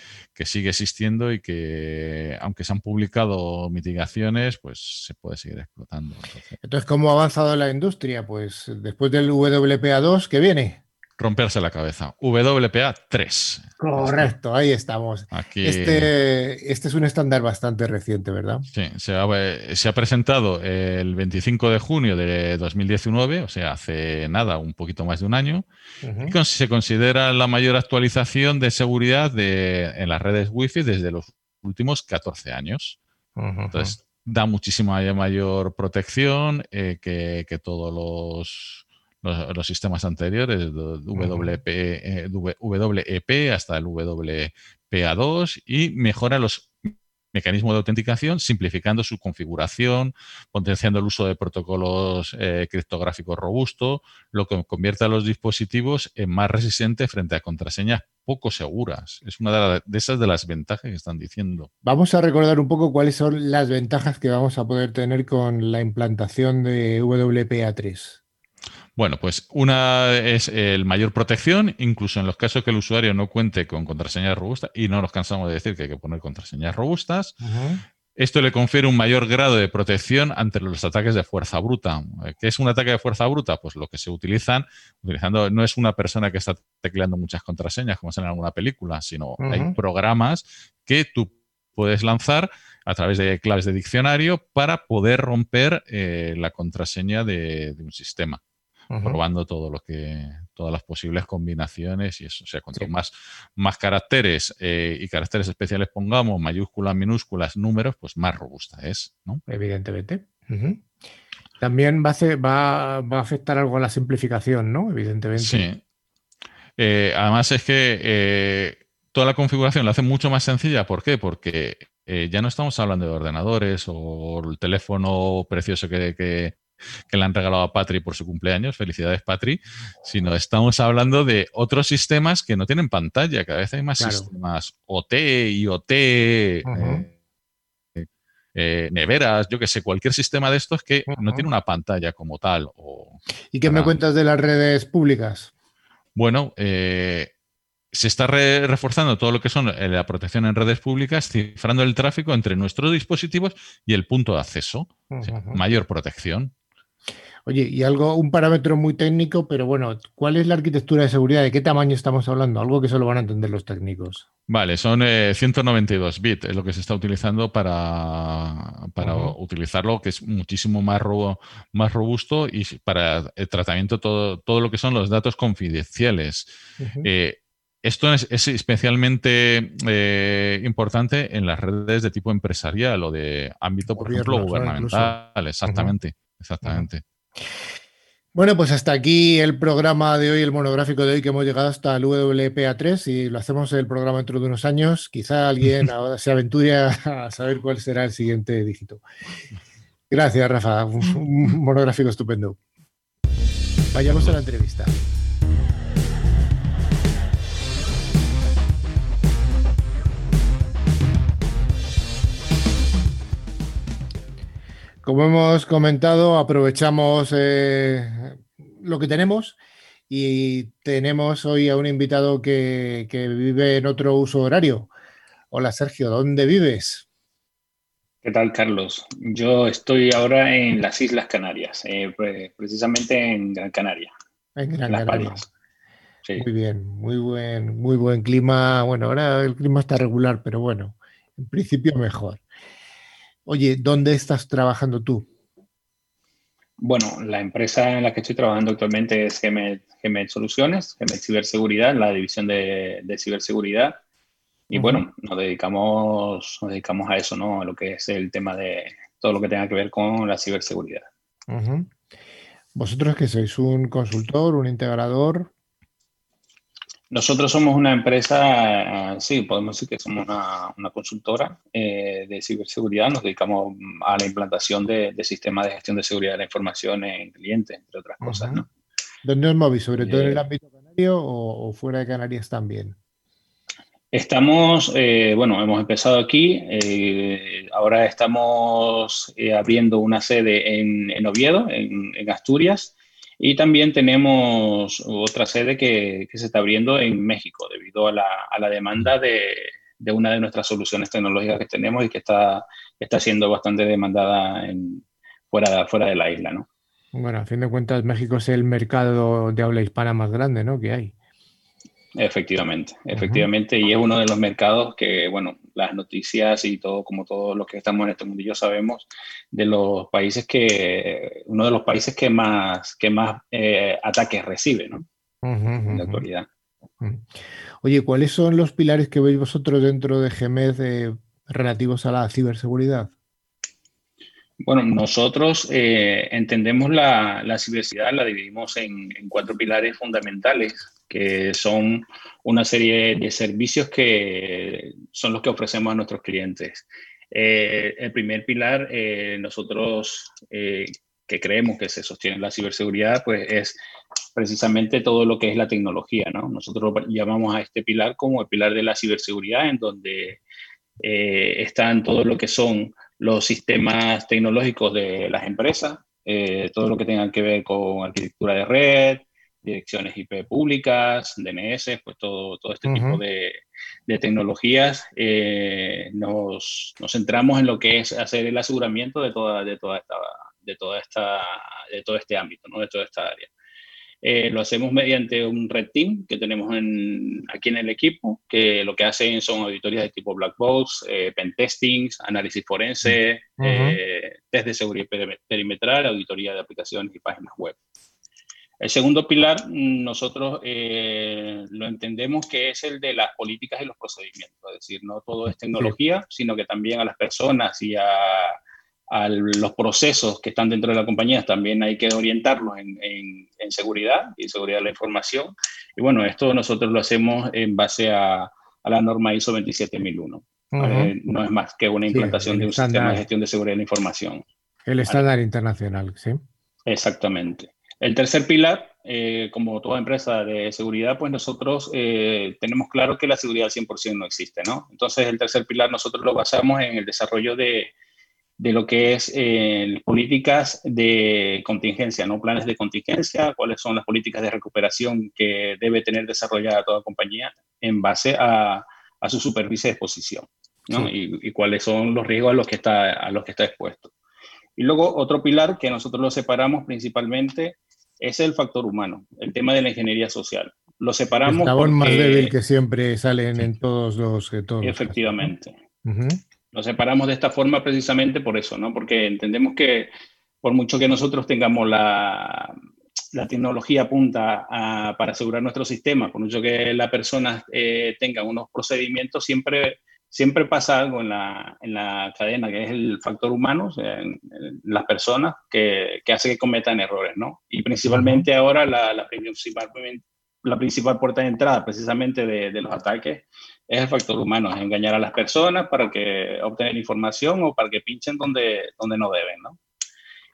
sigue existiendo y que, aunque se han publicado mitigaciones, pues se puede seguir explotando. Entonces, ¿cómo ha avanzado la industria? Pues después del WPA2, ¿qué viene? Romperse la cabeza. WPA 3. Correcto, ahí estamos. Este, este es un estándar bastante reciente, ¿verdad? Sí, se ha, presentado el 25 de junio de 2019, o sea, hace nada, un poquito más de un año. y se considera la mayor actualización de seguridad de, en las redes Wi-Fi desde los últimos 14 años. Entonces, da muchísima mayor protección eh, que todos los los, sistemas anteriores, WP, WEP hasta el WPA2 y mejora los mecanismo de autenticación, simplificando su configuración, potenciando el uso de protocolos eh, criptográficos robustos, lo que convierte a los dispositivos en más resistentes frente a contraseñas poco seguras. Es una de, esas de las ventajas que están diciendo. Vamos a recordar un poco cuáles son las ventajas que vamos a poder tener con la implantación de WPA3. Bueno, pues una es el mayor protección, incluso en los casos que el usuario no cuente con contraseñas robustas, y no nos cansamos de decir que hay que poner contraseñas robustas. Esto le confiere un mayor grado de protección ante los ataques de fuerza bruta. ¿Qué es un ataque de fuerza bruta? Pues lo que se utilizan, utilizando, no es una persona que está tecleando muchas contraseñas, como es en alguna película, sino hay programas que tú puedes lanzar a través de claves de diccionario para poder romper eh, la contraseña de un sistema probando todo lo que, todas las posibles combinaciones y eso. O sea, cuanto más, más caracteres eh, y caracteres especiales pongamos, mayúsculas, minúsculas, números, pues más robusta es, ¿no? Evidentemente. También va a, va, a afectar algo a la simplificación, ¿no? Evidentemente. Sí. Eh, además es que eh, toda la configuración la hace mucho más sencilla. ¿Por qué? Porque ya no estamos hablando de ordenadores o el teléfono precioso que, que le han regalado a Patri por su cumpleaños, felicidades Patri, sino estamos hablando de otros sistemas que no tienen pantalla, cada vez hay más sistemas OT, IoT, eh, eh, neveras, yo que sé, cualquier sistema de estos que no tiene una pantalla como tal. ¿Y qué me cuentas de las redes públicas? Bueno, eh, se está reforzando todo lo que son la protección en redes públicas, cifrando el tráfico entre nuestros dispositivos y el punto de acceso. mayor protección. Oye, y algo, un parámetro muy técnico, pero bueno, ¿cuál es la arquitectura de seguridad? ¿De qué tamaño estamos hablando? Algo que solo van a entender los técnicos. Vale, son 192 eh, bits, es lo que se está utilizando para, para utilizarlo, que es muchísimo más, más robusto y para el tratamiento todo, todo lo que son los datos confidenciales. Eh, esto es, especialmente eh, importante en las redes de tipo empresarial o de ámbito, por ejemplo, gubernamental. Exactamente, exactamente. Bueno, pues hasta aquí el programa de hoy, el monográfico de hoy, que hemos llegado hasta el WPA3 y lo hacemos el programa dentro de unos años. Quizá alguien [LAUGHS] ahora se aventure a saber cuál será el siguiente dígito. Gracias, Rafa. Un monográfico estupendo. Vayamos a la entrevista. Como hemos comentado, aprovechamos eh, lo que tenemos y tenemos hoy a un invitado que, vive en otro uso horario. Hola Sergio, ¿dónde vives? ¿Qué tal, Carlos? Yo estoy ahora en las Islas Canarias, eh, precisamente en Gran Canaria. En Gran Canaria. Muy bien, muy buen, muy buen clima. Bueno, ahora el clima está regular, pero bueno, en principio mejor. Oye, ¿dónde estás trabajando tú? Bueno, la empresa en la que estoy trabajando actualmente es Gmail, Soluciones, Gmail Ciberseguridad, la división de, ciberseguridad. Y bueno, nos dedicamos, nos dedicamos a eso, ¿no? A lo que es el tema de todo lo que tenga que ver con la ciberseguridad. ¿Vosotros qué sois? ¿Un consultor, un integrador? Nosotros somos una empresa, sí, podemos decir que somos una, consultora eh, de ciberseguridad. Nos dedicamos a la implantación de, sistemas de gestión de seguridad de la información en clientes, entre otras cosas. ¿no? ¿Dónde movéis? ¿Sobre todo en el eh, ámbito canario o, fuera de Canarias también? Estamos, eh, bueno, hemos empezado aquí. ahora estamos abriendo una sede en, Oviedo, en Asturias y también tenemos otra sede que, se está abriendo en México debido a la, demanda de, una de nuestras soluciones tecnológicas que tenemos y que está, está siendo bastante demandada en, fuera, fuera de la isla, ¿no? Bueno, a fin de cuentas, México es el mercado de habla hispana más grande, ¿no? Que hay. Efectivamente, efectivamente, y es uno de los mercados que, bueno, las noticias y todo, como todos los que estamos en este mundillo sabemos, de los países que, uno de los países que más, que más eh, ataques recibe, ¿no? en la actualidad. Oye, ¿cuáles son los pilares que veis vosotros dentro de GMED eh, relativos a la ciberseguridad? Bueno, nosotros eh, entendemos la, la, ciberseguridad, la dividimos en, en cuatro pilares fundamentales que son una serie de servicios que son los que ofrecemos a nuestros clientes. Eh, el primer pilar, nosotros que creemos que se sostiene la ciberseguridad, pues es precisamente todo lo que es la tecnología, ¿no? Nosotros llamamos a este pilar como el pilar de la ciberseguridad, en donde eh, están todo lo que son los sistemas tecnológicos de las empresas, eh, todo lo que tenga que ver con arquitectura de red, direcciones IP públicas, DNS, pues todo, todo este tipo de, de tecnologías, eh, nos, nos, centramos en lo que es hacer el aseguramiento de toda, de toda esta de, toda esta, de todo este ámbito, ¿no? de toda esta área. Eh, lo hacemos mediante un red team que tenemos en, aquí en el equipo, que lo que hacen son auditorías de tipo black box, eh, pen testings, análisis forense, eh, test de seguridad perimetral, auditoría de aplicaciones y páginas web. El segundo pilar, nosotros lo entendemos que es el de las políticas y los procedimientos, es decir, no todo es tecnología, sino que también a las personas y a a los procesos que están dentro de la compañía también hay que orientarlos en, en, seguridad y seguridad de la información. Y bueno, esto nosotros lo hacemos en base a, a la norma ISO 27001. no es más que una implantación de un sistema de gestión de seguridad de la información. El estándar internacional, sí. Exactamente. El tercer pilar, eh, como toda empresa de seguridad, pues nosotros eh, tenemos claro que la seguridad al 100% no existe, ¿no? Entonces, el tercer pilar nosotros lo basamos en el desarrollo de, de lo que es eh, políticas de contingencia, ¿no? Planes de contingencia, cuáles son las políticas de recuperación que debe tener desarrollada toda compañía en base a, a su superficie de exposición, ¿no? Y, cuáles son los riesgos a los, que está, a los que está expuesto. Y luego otro pilar que nosotros lo separamos principalmente es el factor humano, el tema de la ingeniería social. Lo separamos. El más débil que siempre salen en todos los. Todos efectivamente. Nos separamos de esta forma precisamente por eso, ¿no? Porque entendemos que por mucho que nosotros tengamos la, la tecnología punta para asegurar nuestro sistema, por mucho que la persona eh, tenga unos procedimientos, siempre, siempre pasa algo en la, en la cadena, que es el factor humano, en, las personas, que, que, hace que cometan errores, ¿no? Y principalmente ahora la, la, principal, la principal puerta de entrada precisamente de, de los ataques es el factor humano, es engañar a las personas para que obtengan información o para que pinchen donde, donde no deben, ¿no?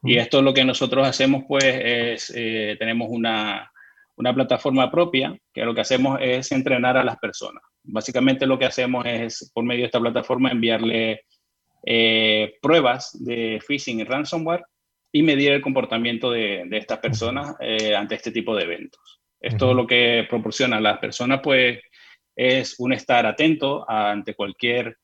Y esto lo que nosotros hacemos, pues, es, eh, tenemos una, una, plataforma propia, que lo que hacemos es entrenar a las personas. Básicamente lo que hacemos es, por medio de esta plataforma, enviarle eh, pruebas de phishing y ransomware y medir el comportamiento de, de estas personas eh, ante este tipo de eventos. Esto lo que proporciona a las personas, pues, es un estar atento ante cualquier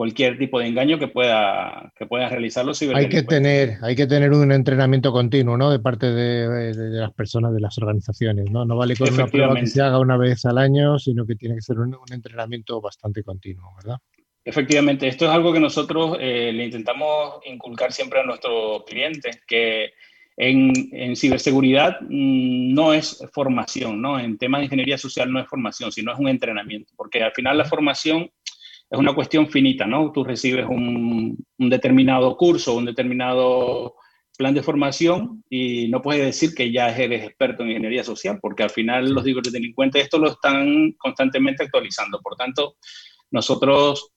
cualquier tipo de engaño que pueda, que pueda realizar los Hay que, tener, hay que tener un entrenamiento continuo ¿no? de parte de, las personas, de las organizaciones. No, no vale con una prueba que se haga una vez al año, sino que tiene que ser un, entrenamiento bastante continuo, ¿verdad? Efectivamente, esto es algo que nosotros eh, le intentamos inculcar siempre a nuestros clientes, que en, ciberseguridad mm, no es formación, ¿no? En temas de ingeniería social no es formación, sino es un entrenamiento, porque al final la formación es una cuestión finita, ¿no? Tú recibes un, determinado curso, un determinado plan de formación y no puedes decir que ya eres experto en ingeniería social, porque al final los delincuentes esto lo están constantemente actualizando. Por tanto, nosotros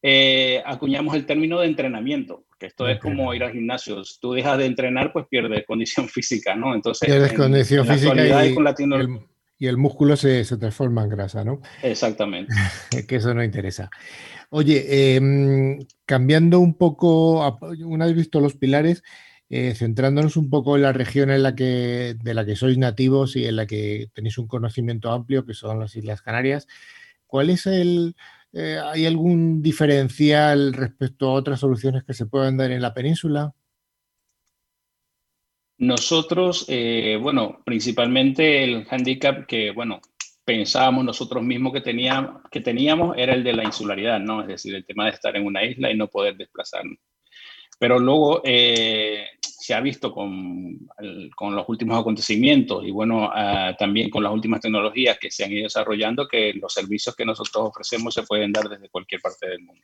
eh, acuñamos el término de entrenamiento, que esto es como ir al gimnasio. Si tú dejas de entrenar, pues pierdes condición [LAUGHS] física, ¿no? Entonces, pierdes condición física y, el, músculo se, transforma en grasa, ¿no? Exactamente. [LAUGHS] que eso no interesa. Oye, em, cambiando un poco, una vez visto los pilares, eh, centrándonos un poco en la región en la que, de la que sois nativos y en la que tenéis un conocimiento amplio, que son las Islas Canarias, ¿cuál es el, eh, ¿Hay algún diferencial respecto a otras soluciones que se puedan dar en la península? Nosotros, eh, bueno, principalmente el handicap que, bueno, pensábamos nosotros mismos que, teníamos, que teníamos era el de la insularidad, ¿no? Es decir, el tema de estar en una isla y no poder desplazarnos. Pero luego eh, se ha visto con, con, los últimos acontecimientos y bueno, ah, también con las últimas tecnologías que se han ido desarrollando, que los servicios que nosotros ofrecemos se pueden dar desde cualquier parte del mundo.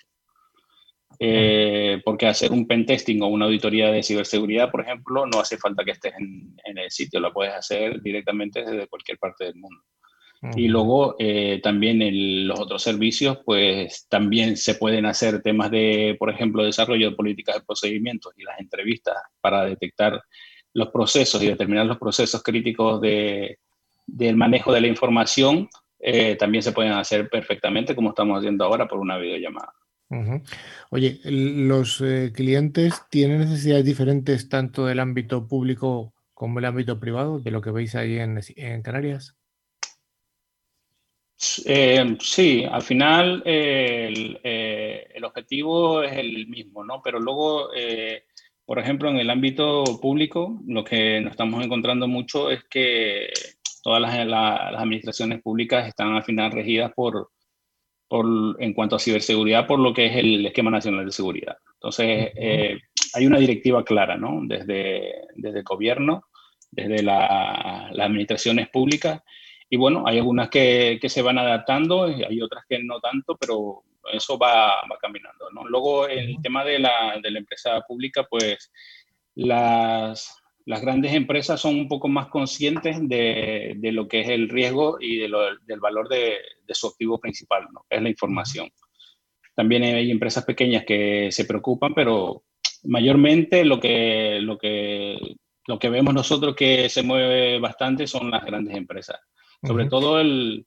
Eh, porque hacer un pen testing o una auditoría de ciberseguridad, por ejemplo, no hace falta que estés en, en, el sitio, lo puedes hacer directamente desde cualquier parte del mundo. Y luego eh, también en los otros servicios, pues también se pueden hacer temas de, por ejemplo, desarrollo de políticas de procedimientos y las entrevistas para detectar los procesos y determinar los procesos críticos de, del manejo de la información, eh, también se pueden hacer perfectamente como estamos haciendo ahora por una videollamada. Oye, ¿los eh, clientes tienen necesidades diferentes tanto del ámbito público como el ámbito privado, de lo que veis ahí en, Canarias? Eh, sí, al final eh, el, objetivo es el mismo, ¿no? Pero luego, eh, por ejemplo, en el ámbito público, lo que nos estamos encontrando mucho es que todas las, administraciones públicas están al final regidas por, por, en cuanto a ciberseguridad, por lo que es el esquema nacional de seguridad. Entonces, hay una directiva clara, ¿no? Desde, desde el gobierno, desde las administraciones públicas y bueno, hay algunas que, que, se van adaptando, hay otras que no tanto, pero eso va, va caminando. ¿no? Luego, el tema de la, de la empresa pública, pues las, las, grandes empresas son un poco más conscientes de, de lo que es el riesgo y de lo, del valor de, de, su activo principal, ¿no? es la información. También hay empresas pequeñas que se preocupan, pero mayormente lo que, lo que, lo que vemos nosotros que se mueve bastante son las grandes empresas sobre todo el,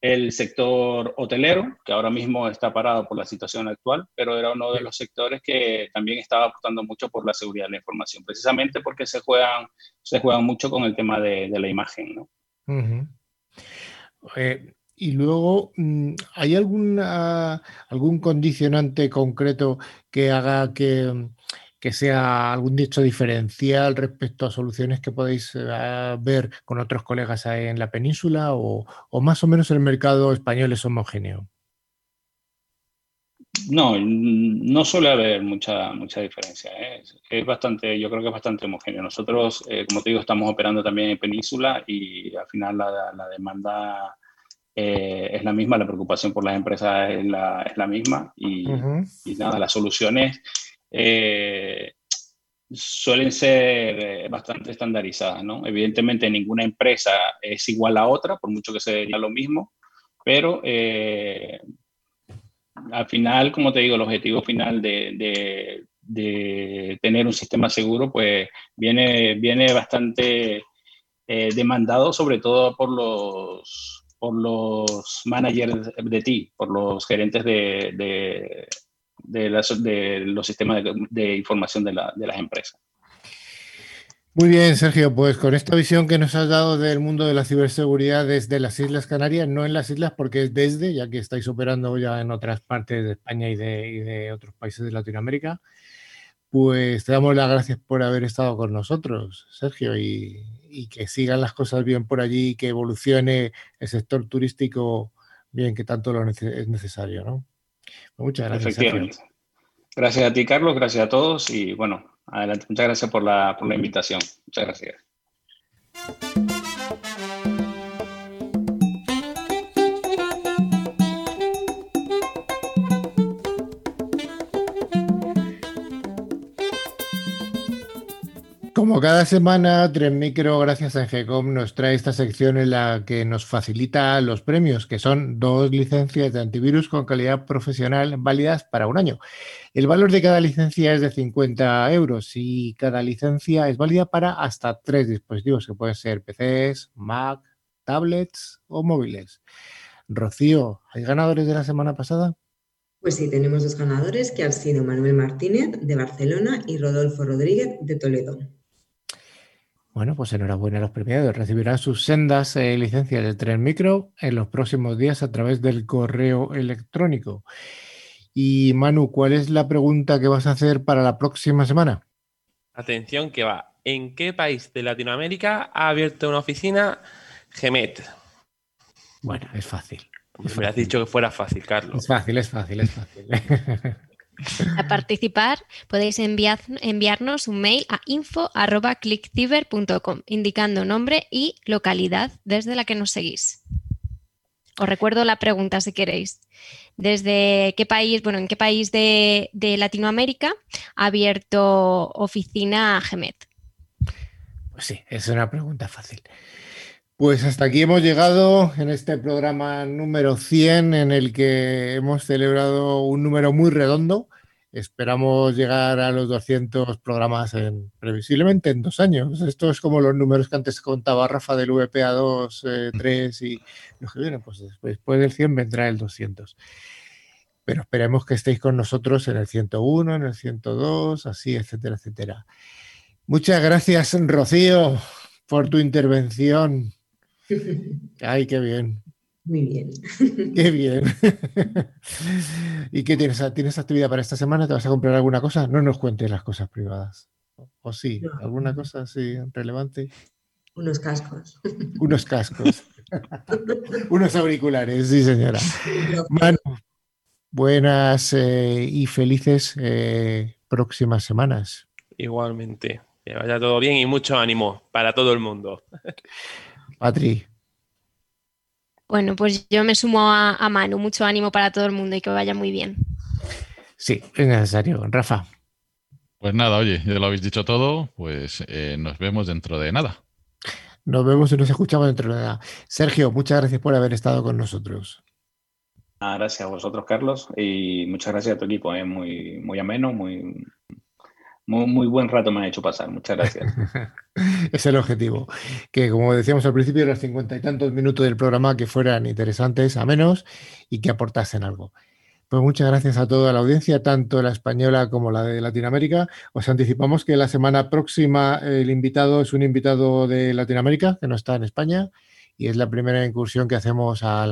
el, sector hotelero, que ahora mismo está parado por la situación actual, pero era uno de los sectores que también estaba apostando mucho por la seguridad de la información, precisamente porque se juegan, se juegan mucho con el tema de, de la imagen. ¿no? eh, y luego, mm, ¿hay alguna, algún condicionante concreto que haga que que sea algún dicho diferencial respecto a soluciones que podéis eh, ver con otros colegas en la península o, más o menos el mercado español es homogéneo? No, no suele haber mucha, mucha diferencia. ¿eh? Es bastante, yo creo que es bastante homogéneo. Nosotros, eh, como te digo, estamos operando también en península y al final la, demanda es la misma, la preocupación por las empresas es la, es la misma y, y, nada, las soluciones eh, suelen ser eh, bastante estandarizadas, ¿no? Evidentemente ninguna empresa es igual a otra, por mucho que se diga lo mismo, pero eh, al final, como te digo, el objetivo final de, tener un sistema seguro, pues viene, viene bastante demandado, sobre todo por los, por los managers de ti, por los gerentes de, de, los sistemas de, información de, las empresas. Muy bien, Sergio, pues con esta visión que nos has dado del mundo de la ciberseguridad desde las Islas Canarias, no en las islas porque es desde, ya que estáis operando ya en otras partes de España y de, otros países de Latinoamérica, pues te damos las gracias por haber estado con nosotros, Sergio, y, que sigan las cosas bien por allí, que evolucione el sector turístico bien, que tanto lo es necesario, ¿no? Muchas gracias. Gracias a ti, Carlos, gracias a todos y bueno, adelante. Muchas gracias por la, por la invitación. Muchas gracias. Como cada semana, Tren Micro, gracias a FECOM, nos trae esta sección en la que nos facilita los premios, que son dos licencias de antivirus con calidad profesional válidas para un año. El valor de cada licencia es de 50 euros y cada licencia es válida para hasta tres dispositivos, que pueden ser PCs, Mac, tablets o móviles. Rocío, ¿hay ganadores de la semana pasada? Pues sí, tenemos dos ganadores que han sido Manuel Martínez de Barcelona y Rodolfo Rodríguez de Toledo. Bueno, pues enhorabuena a los premiados. Recibirán sus sendas eh, licencias de tren micro en los próximos días a través del correo electrónico. Y Manu, ¿cuál es la pregunta que vas a hacer para la próxima semana? Atención que va. ¿En qué país de Latinoamérica ha abierto una oficina Gemet? Bueno, es fácil. me has dicho que fuera fácil, Carlos. Es fácil, es fácil, es fácil. [LAUGHS] A participar podéis enviar, enviarnos un mail a info.clickciber.com indicando nombre y localidad desde la que nos seguís. Os recuerdo la pregunta si queréis. ¿Desde qué país, bueno, en qué país de, Latinoamérica ha abierto oficina Gemet? Pues sí, es una pregunta fácil. Pues hasta aquí hemos llegado en este programa número 100 en el que hemos celebrado un número muy redondo. Esperamos llegar a los 200 programas en, previsiblemente en dos años. Esto es como los números que antes contaba Rafa del VPA 2, 3 y los que vienen. Pues después del 100 vendrá el 200. Pero esperemos que estéis con nosotros en el 101, en el 102, así, etcétera, etcétera. Muchas gracias, Rocío, por tu intervención. Ay, qué bien. Muy bien. [LAUGHS] Qué bien. [LAUGHS] ¿Y qué tienes? ¿Tienes actividad para esta semana? ¿Te vas a comprar alguna cosa? No nos cuentes las cosas privadas. ¿O sí? ¿Alguna cosa así relevante? Unos cascos. [LAUGHS] Unos cascos. Unos auriculares, sí, señora. Manu, buenas eh, y felices eh, próximas semanas. Igualmente. Que vaya todo bien y mucho ánimo para todo el mundo. Patri. Bueno, pues yo me sumo a, Manu. Mucho ánimo para todo el mundo y que vaya muy bien. Sí, es necesario. Rafa. Pues nada, oye, ya lo habéis dicho todo, pues eh, nos vemos dentro de nada. Nos vemos y nos escuchamos dentro de nada. Sergio, muchas gracias por haber estado con nosotros. Ah, gracias a vosotros, Carlos, y muchas gracias a tu equipo. Es muy, muy ameno, muy, muy, buen rato me ha hecho pasar, muchas gracias. [LAUGHS] es el objetivo. Que como decíamos al principio, los cincuenta y tantos minutos del programa que fueran interesantes, a menos, y que aportasen algo. Pues muchas gracias a toda la audiencia, tanto la española como la de Latinoamérica. Os anticipamos que la semana próxima el invitado es un invitado de Latinoamérica, que no está en España, y es la primera incursión que hacemos a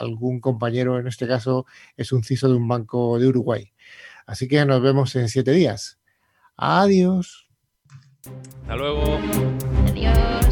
algún compañero, en este caso es un CISO de un banco de Uruguay. Así que nos vemos en siete días. Adiós. Hasta luego. Adiós.